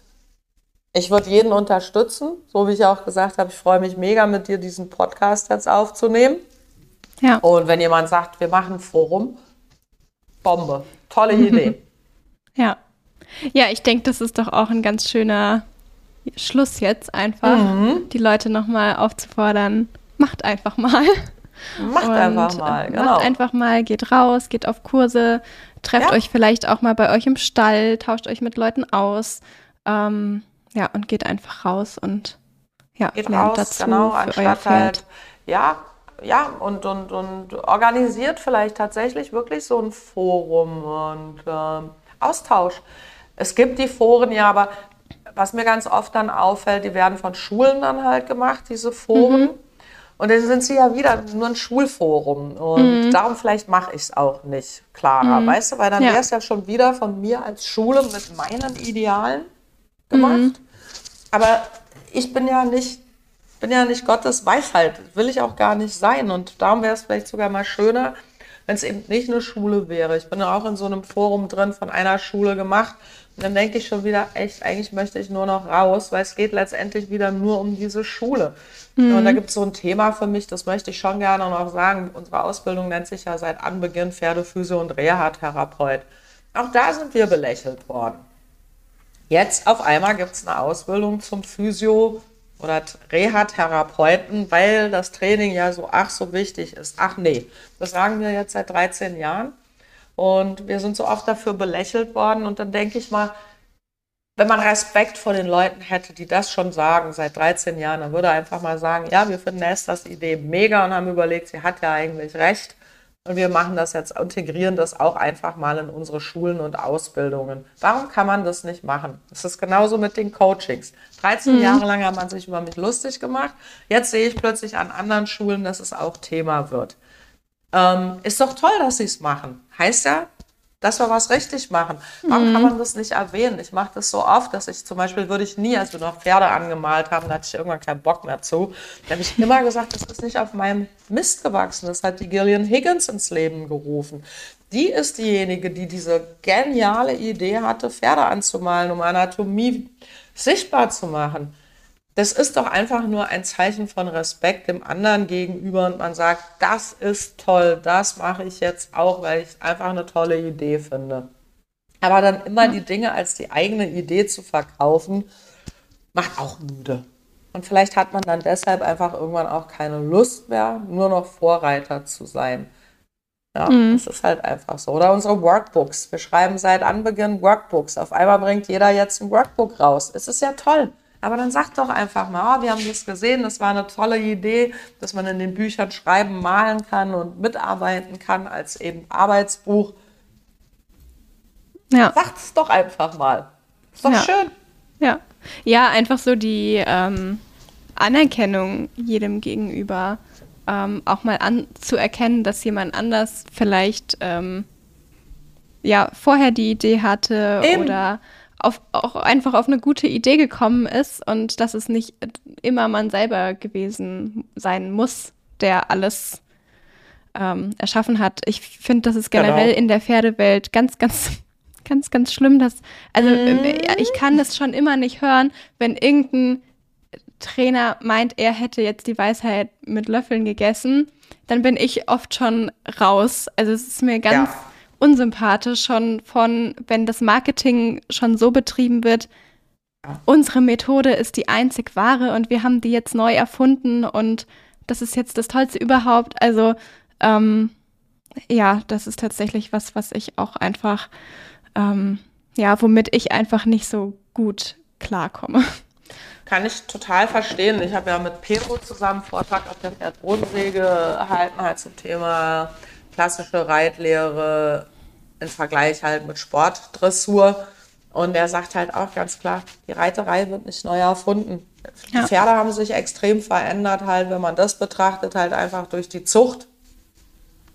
Ich würde jeden unterstützen, so wie ich auch gesagt habe, ich freue mich mega mit dir diesen Podcast jetzt aufzunehmen. Ja. Und wenn jemand sagt, wir machen ein Forum, Bombe, tolle Idee. [LAUGHS] Ja. Ja, ich denke, das ist doch auch ein ganz schöner Schluss jetzt einfach, Mhm. die Leute nochmal aufzufordern, macht einfach mal. Macht Und, einfach mal, äh, genau. Macht einfach mal, geht raus, geht auf Kurse, trefft Ja. euch vielleicht auch mal bei euch im Stall, tauscht euch mit Leuten aus. Ähm, ja, und geht einfach raus und ja, geht lernt raus, dazu genau, für euer Pferd. halt, ja, ja, und, und, und organisiert vielleicht tatsächlich wirklich so ein Forum und ähm, Austausch. Es gibt die Foren ja, aber was mir ganz oft dann auffällt, die werden von Schulen dann halt gemacht, diese Foren. Mhm. Und dann sind sie ja wieder nur ein Schulforum. Und darum vielleicht mache ich es auch nicht klarer. Weißt du, weil dann Mhm. Ja. wäre es ja schon wieder von mir als Schule mit meinen Idealen gemacht. Mhm. Aber ich bin ja nicht, bin ja nicht Gottes Weisheit. Will ich auch gar nicht sein. Und darum wäre es vielleicht sogar mal schöner, wenn es eben nicht eine Schule wäre. Ich bin ja auch in so einem Forum drin von einer Schule gemacht. Und dann denke ich schon wieder, echt, eigentlich möchte ich nur noch raus, weil es geht letztendlich wieder nur um diese Schule. Und da gibt es so ein Thema für mich, das möchte ich schon gerne noch sagen. Unsere Ausbildung nennt sich ja seit Anbeginn Pferdephysio- und Reha-Therapeut. Auch da sind wir belächelt worden. Jetzt auf einmal gibt es eine Ausbildung zum Physio- oder Reha-Therapeuten, weil das Training ja so ach so wichtig ist. Ach nee, das sagen wir jetzt seit 13 Jahren. Und wir sind so oft dafür belächelt worden. Und dann denke ich mal, wenn man Respekt vor den Leuten hätte, die das schon sagen seit 13 Jahren, dann würde er einfach mal sagen, ja, wir finden Esthers Idee mega und haben überlegt, sie hat ja eigentlich recht. Und wir machen das jetzt, integrieren das auch einfach mal in unsere Schulen und Ausbildungen. Warum kann man das nicht machen? Es ist genauso mit den Coachings. 13 Jahre lang hat man sich über mich lustig gemacht. Jetzt sehe ich plötzlich an anderen Schulen, dass es auch Thema wird. Ähm, ist doch toll, dass sie es machen. Heißt ja, dass wir was richtig machen. Warum mhm. kann man das nicht erwähnen? Ich mache das so oft, dass ich zum Beispiel würde ich nie, als wir noch Pferde angemalt haben, da hatte ich irgendwann keinen Bock mehr zu. Da habe ich immer gesagt, das ist nicht auf meinem Mist gewachsen. Das hat die Gillian Higgins ins Leben gerufen. Die ist diejenige, die diese geniale Idee hatte, Pferde anzumalen, um Anatomie sichtbar zu machen das ist doch einfach nur ein Zeichen von Respekt dem anderen gegenüber und man sagt, das ist toll, das mache ich jetzt auch, weil ich einfach eine tolle Idee finde. Aber dann immer die Dinge als die eigene Idee zu verkaufen, macht auch müde. Und vielleicht hat man dann deshalb einfach irgendwann auch keine Lust mehr, nur noch Vorreiter zu sein. Ja, mhm. das ist halt einfach so. Oder unsere Workbooks. Wir schreiben seit Anbeginn Workbooks. Auf einmal bringt jeder jetzt ein Workbook raus. Es ist ja toll. Aber dann sag doch einfach mal, oh, wir haben das gesehen, das war eine tolle Idee, dass man in den Büchern schreiben, malen kann und mitarbeiten kann als eben Arbeitsbuch. Ja. Sag's doch einfach mal. Ist doch ja. schön. Ja. Ja, einfach so die ähm, Anerkennung jedem gegenüber. Ähm, auch mal anzuerkennen, dass jemand anders vielleicht ähm, ja vorher die Idee hatte Eben. oder auf, auch einfach auf eine gute Idee gekommen ist und dass es nicht immer man selber gewesen sein muss, der alles ähm, erschaffen hat. Ich finde, das ist generell genau. in der Pferdewelt ganz, ganz, [LAUGHS] ganz, ganz schlimm, dass, also mhm. ich kann es schon immer nicht hören, wenn irgendein Trainer meint, er hätte jetzt die Weisheit mit Löffeln gegessen, dann bin ich oft schon raus. Also es ist mir ganz ja unsympathisch schon von, wenn das Marketing schon so betrieben wird, unsere Methode ist die einzig wahre und wir haben die jetzt neu erfunden und das ist jetzt das Tollste überhaupt. Also ähm, ja, das ist tatsächlich was, was ich auch einfach, ähm, ja, womit ich einfach nicht so gut klarkomme. Kann ich total verstehen. Ich habe ja mit Pedro zusammen Vortrag auf der Pferd-Bodenwege gehalten, halt zum Thema klassische Reitlehre im Vergleich halt mit Sportdressur. Und er sagt halt auch ganz klar, die Reiterei wird nicht neu erfunden. Ja. Die Pferde haben sich extrem verändert, halt, wenn man das betrachtet, halt einfach durch die Zucht.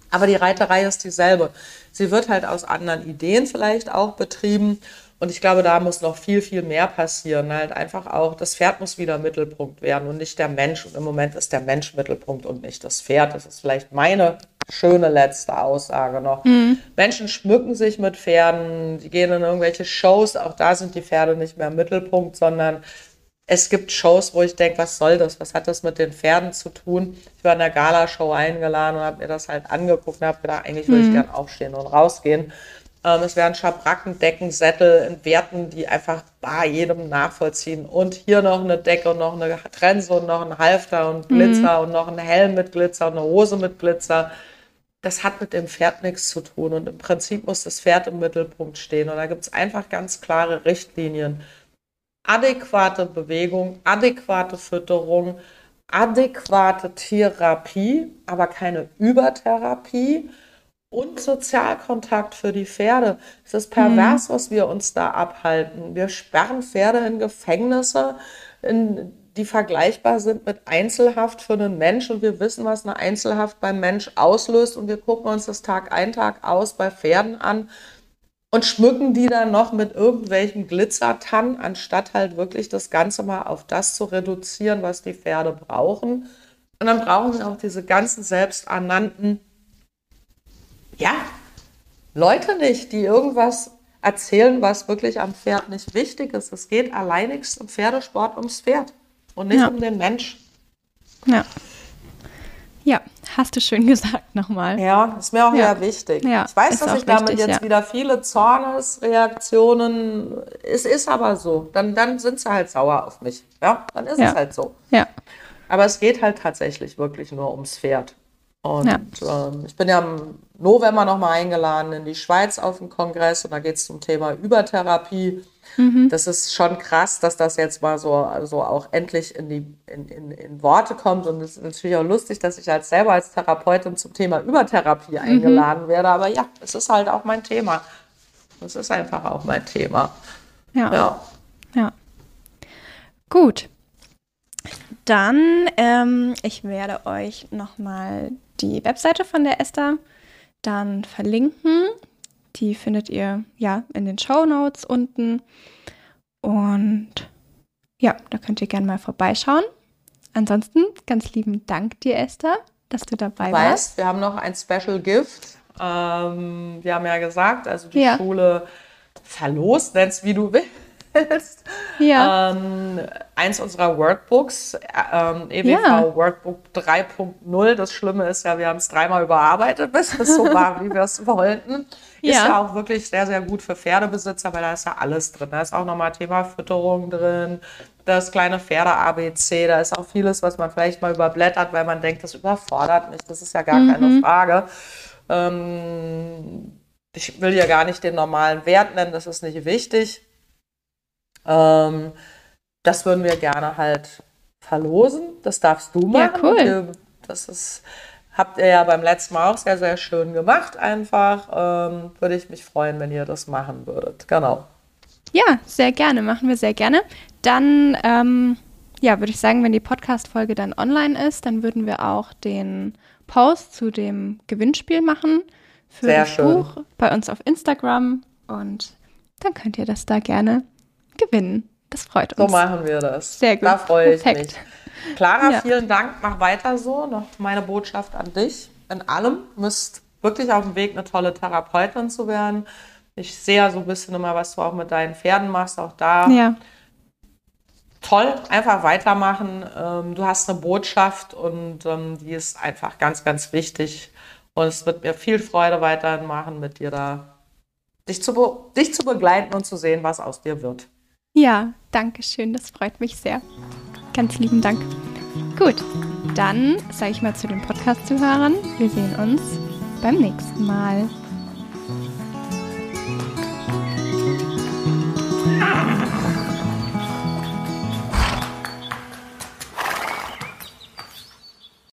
Aber die Reiterei ist dieselbe. Sie wird halt aus anderen Ideen vielleicht auch betrieben. Und ich glaube, da muss noch viel, viel mehr passieren. Halt einfach auch, das Pferd muss wieder Mittelpunkt werden und nicht der Mensch. Und im Moment ist der Mensch Mittelpunkt und nicht das Pferd. Das ist vielleicht meine schöne letzte Aussage noch. Mhm. Menschen schmücken sich mit Pferden, die gehen in irgendwelche Shows. Auch da sind die Pferde nicht mehr Mittelpunkt, sondern es gibt Shows, wo ich denke, was soll das? Was hat das mit den Pferden zu tun? Ich war in der Gala-Show eingeladen und habe mir das halt angeguckt und habe gedacht, eigentlich würde mhm. ich gern aufstehen und rausgehen. Ähm, es werden Schabracken, Decken, Sättel in Werten, die einfach bei jedem nachvollziehen. Und hier noch eine Decke und noch eine Trense und noch ein Halfter und Glitzer mhm. und noch ein Helm mit Glitzer und eine Hose mit Glitzer. Das hat mit dem Pferd nichts zu tun. Und im Prinzip muss das Pferd im Mittelpunkt stehen. Und da gibt es einfach ganz klare Richtlinien. Adäquate Bewegung, adäquate Fütterung, adäquate Therapie, aber keine Übertherapie und Sozialkontakt für die Pferde. Es ist pervers, mhm. was wir uns da abhalten. Wir sperren Pferde in Gefängnisse, in, die vergleichbar sind mit Einzelhaft für einen Mensch und wir wissen, was eine Einzelhaft beim Mensch auslöst und wir gucken uns das Tag ein, Tag aus bei Pferden an und schmücken die dann noch mit irgendwelchen Glitzertannen, anstatt halt wirklich das Ganze mal auf das zu reduzieren, was die Pferde brauchen. Und dann brauchen wir auch diese ganzen selbsternannten ja, Leute nicht, die irgendwas erzählen, was wirklich am Pferd nicht wichtig ist. Es geht alleinigst im Pferdesport ums Pferd und nicht ja. um den Mensch. Ja. Ja, hast du schön [LAUGHS] gesagt nochmal. Ja, ist mir auch ja. sehr wichtig. Ja, ich weiß, dass ich damit wichtig, jetzt ja. wieder viele Zornesreaktionen, es ist aber so. Dann, dann sind sie halt sauer auf mich. Ja, dann ist es halt so. Ja. Aber es geht halt tatsächlich wirklich nur ums Pferd. Und ähm, ich bin ja im November nochmal eingeladen in die Schweiz auf den Kongress und da geht es zum Thema Übertherapie. Mhm. Das ist schon krass, dass das jetzt mal so also auch endlich in, die, in, in, in Worte kommt. Und es ist natürlich auch lustig, dass ich als selber als Therapeutin zum Thema Übertherapie mhm. eingeladen werde. Aber ja, es ist halt auch mein Thema. Das ist einfach auch mein Thema. Ja. Ja. ja. Gut. Dann, ähm, ich werde euch nochmal die Webseite von der Esther dann verlinken. Die findet ihr ja in den Show Notes unten. Und ja, da könnt ihr gerne mal vorbeischauen. Ansonsten ganz lieben Dank dir, Esther, dass du dabei du warst. Weißt, wir haben noch ein Special Gift. Ähm, wir haben ja gesagt, also die Ja. Schule verlost, nenn's wie du willst. Ja, Ähm, eins unserer Workbooks, äh, ähm, EWV Ja. Workbook 3.0. Das Schlimme ist ja, wir haben es dreimal überarbeitet, bis es so war, wie wir es wollten. Ist Ja. ja auch wirklich sehr, sehr gut für Pferdebesitzer, weil da ist ja alles drin. Da ist auch nochmal Thema Fütterung drin, das kleine Pferde-ABC, da ist auch vieles, was man vielleicht mal überblättert, weil man denkt, das überfordert mich. Das ist ja gar keine Frage. Ähm, ich will ja gar nicht den normalen Wert nennen, das ist nicht wichtig. Ähm, das würden wir gerne halt verlosen. Das darfst du Ja, machen. cool. Wir- Das ist, habt ihr ja beim letzten Mal auch sehr, sehr schön gemacht. Einfach ähm, würde ich mich freuen, wenn ihr das machen würdet. Genau. ja, sehr gerne, machen wir sehr gerne. Dann, ähm, ja, würde ich sagen, wenn die Podcast-Folge dann online ist, dann würden wir auch den Post zu dem Gewinnspiel machen für Sehr das schön. Buch bei uns auf Instagram. Und dann könnt ihr das da gerne gewinnen. Das freut So uns. machen wir das. Sehr gut. Da freue ich Perfekt. mich. Clara, Ja. vielen Dank. Mach weiter so. Noch meine Botschaft an dich. In allem müsst wirklich auf dem Weg, eine tolle Therapeutin zu werden. Ich sehe ja so ein bisschen immer, was du auch mit deinen Pferden machst. Auch da Ja, toll, einfach weitermachen. Ähm, du hast eine Botschaft und ähm, die ist einfach ganz, ganz wichtig. Und es wird mir viel Freude weiterhin machen, mit dir da dich zu, dich zu begleiten und zu sehen, was aus dir wird. ja, danke schön, das freut mich sehr. Ganz lieben Dank. Gut, dann sage ich mal zu den Podcast-Zuhörern, wir sehen uns beim nächsten Mal.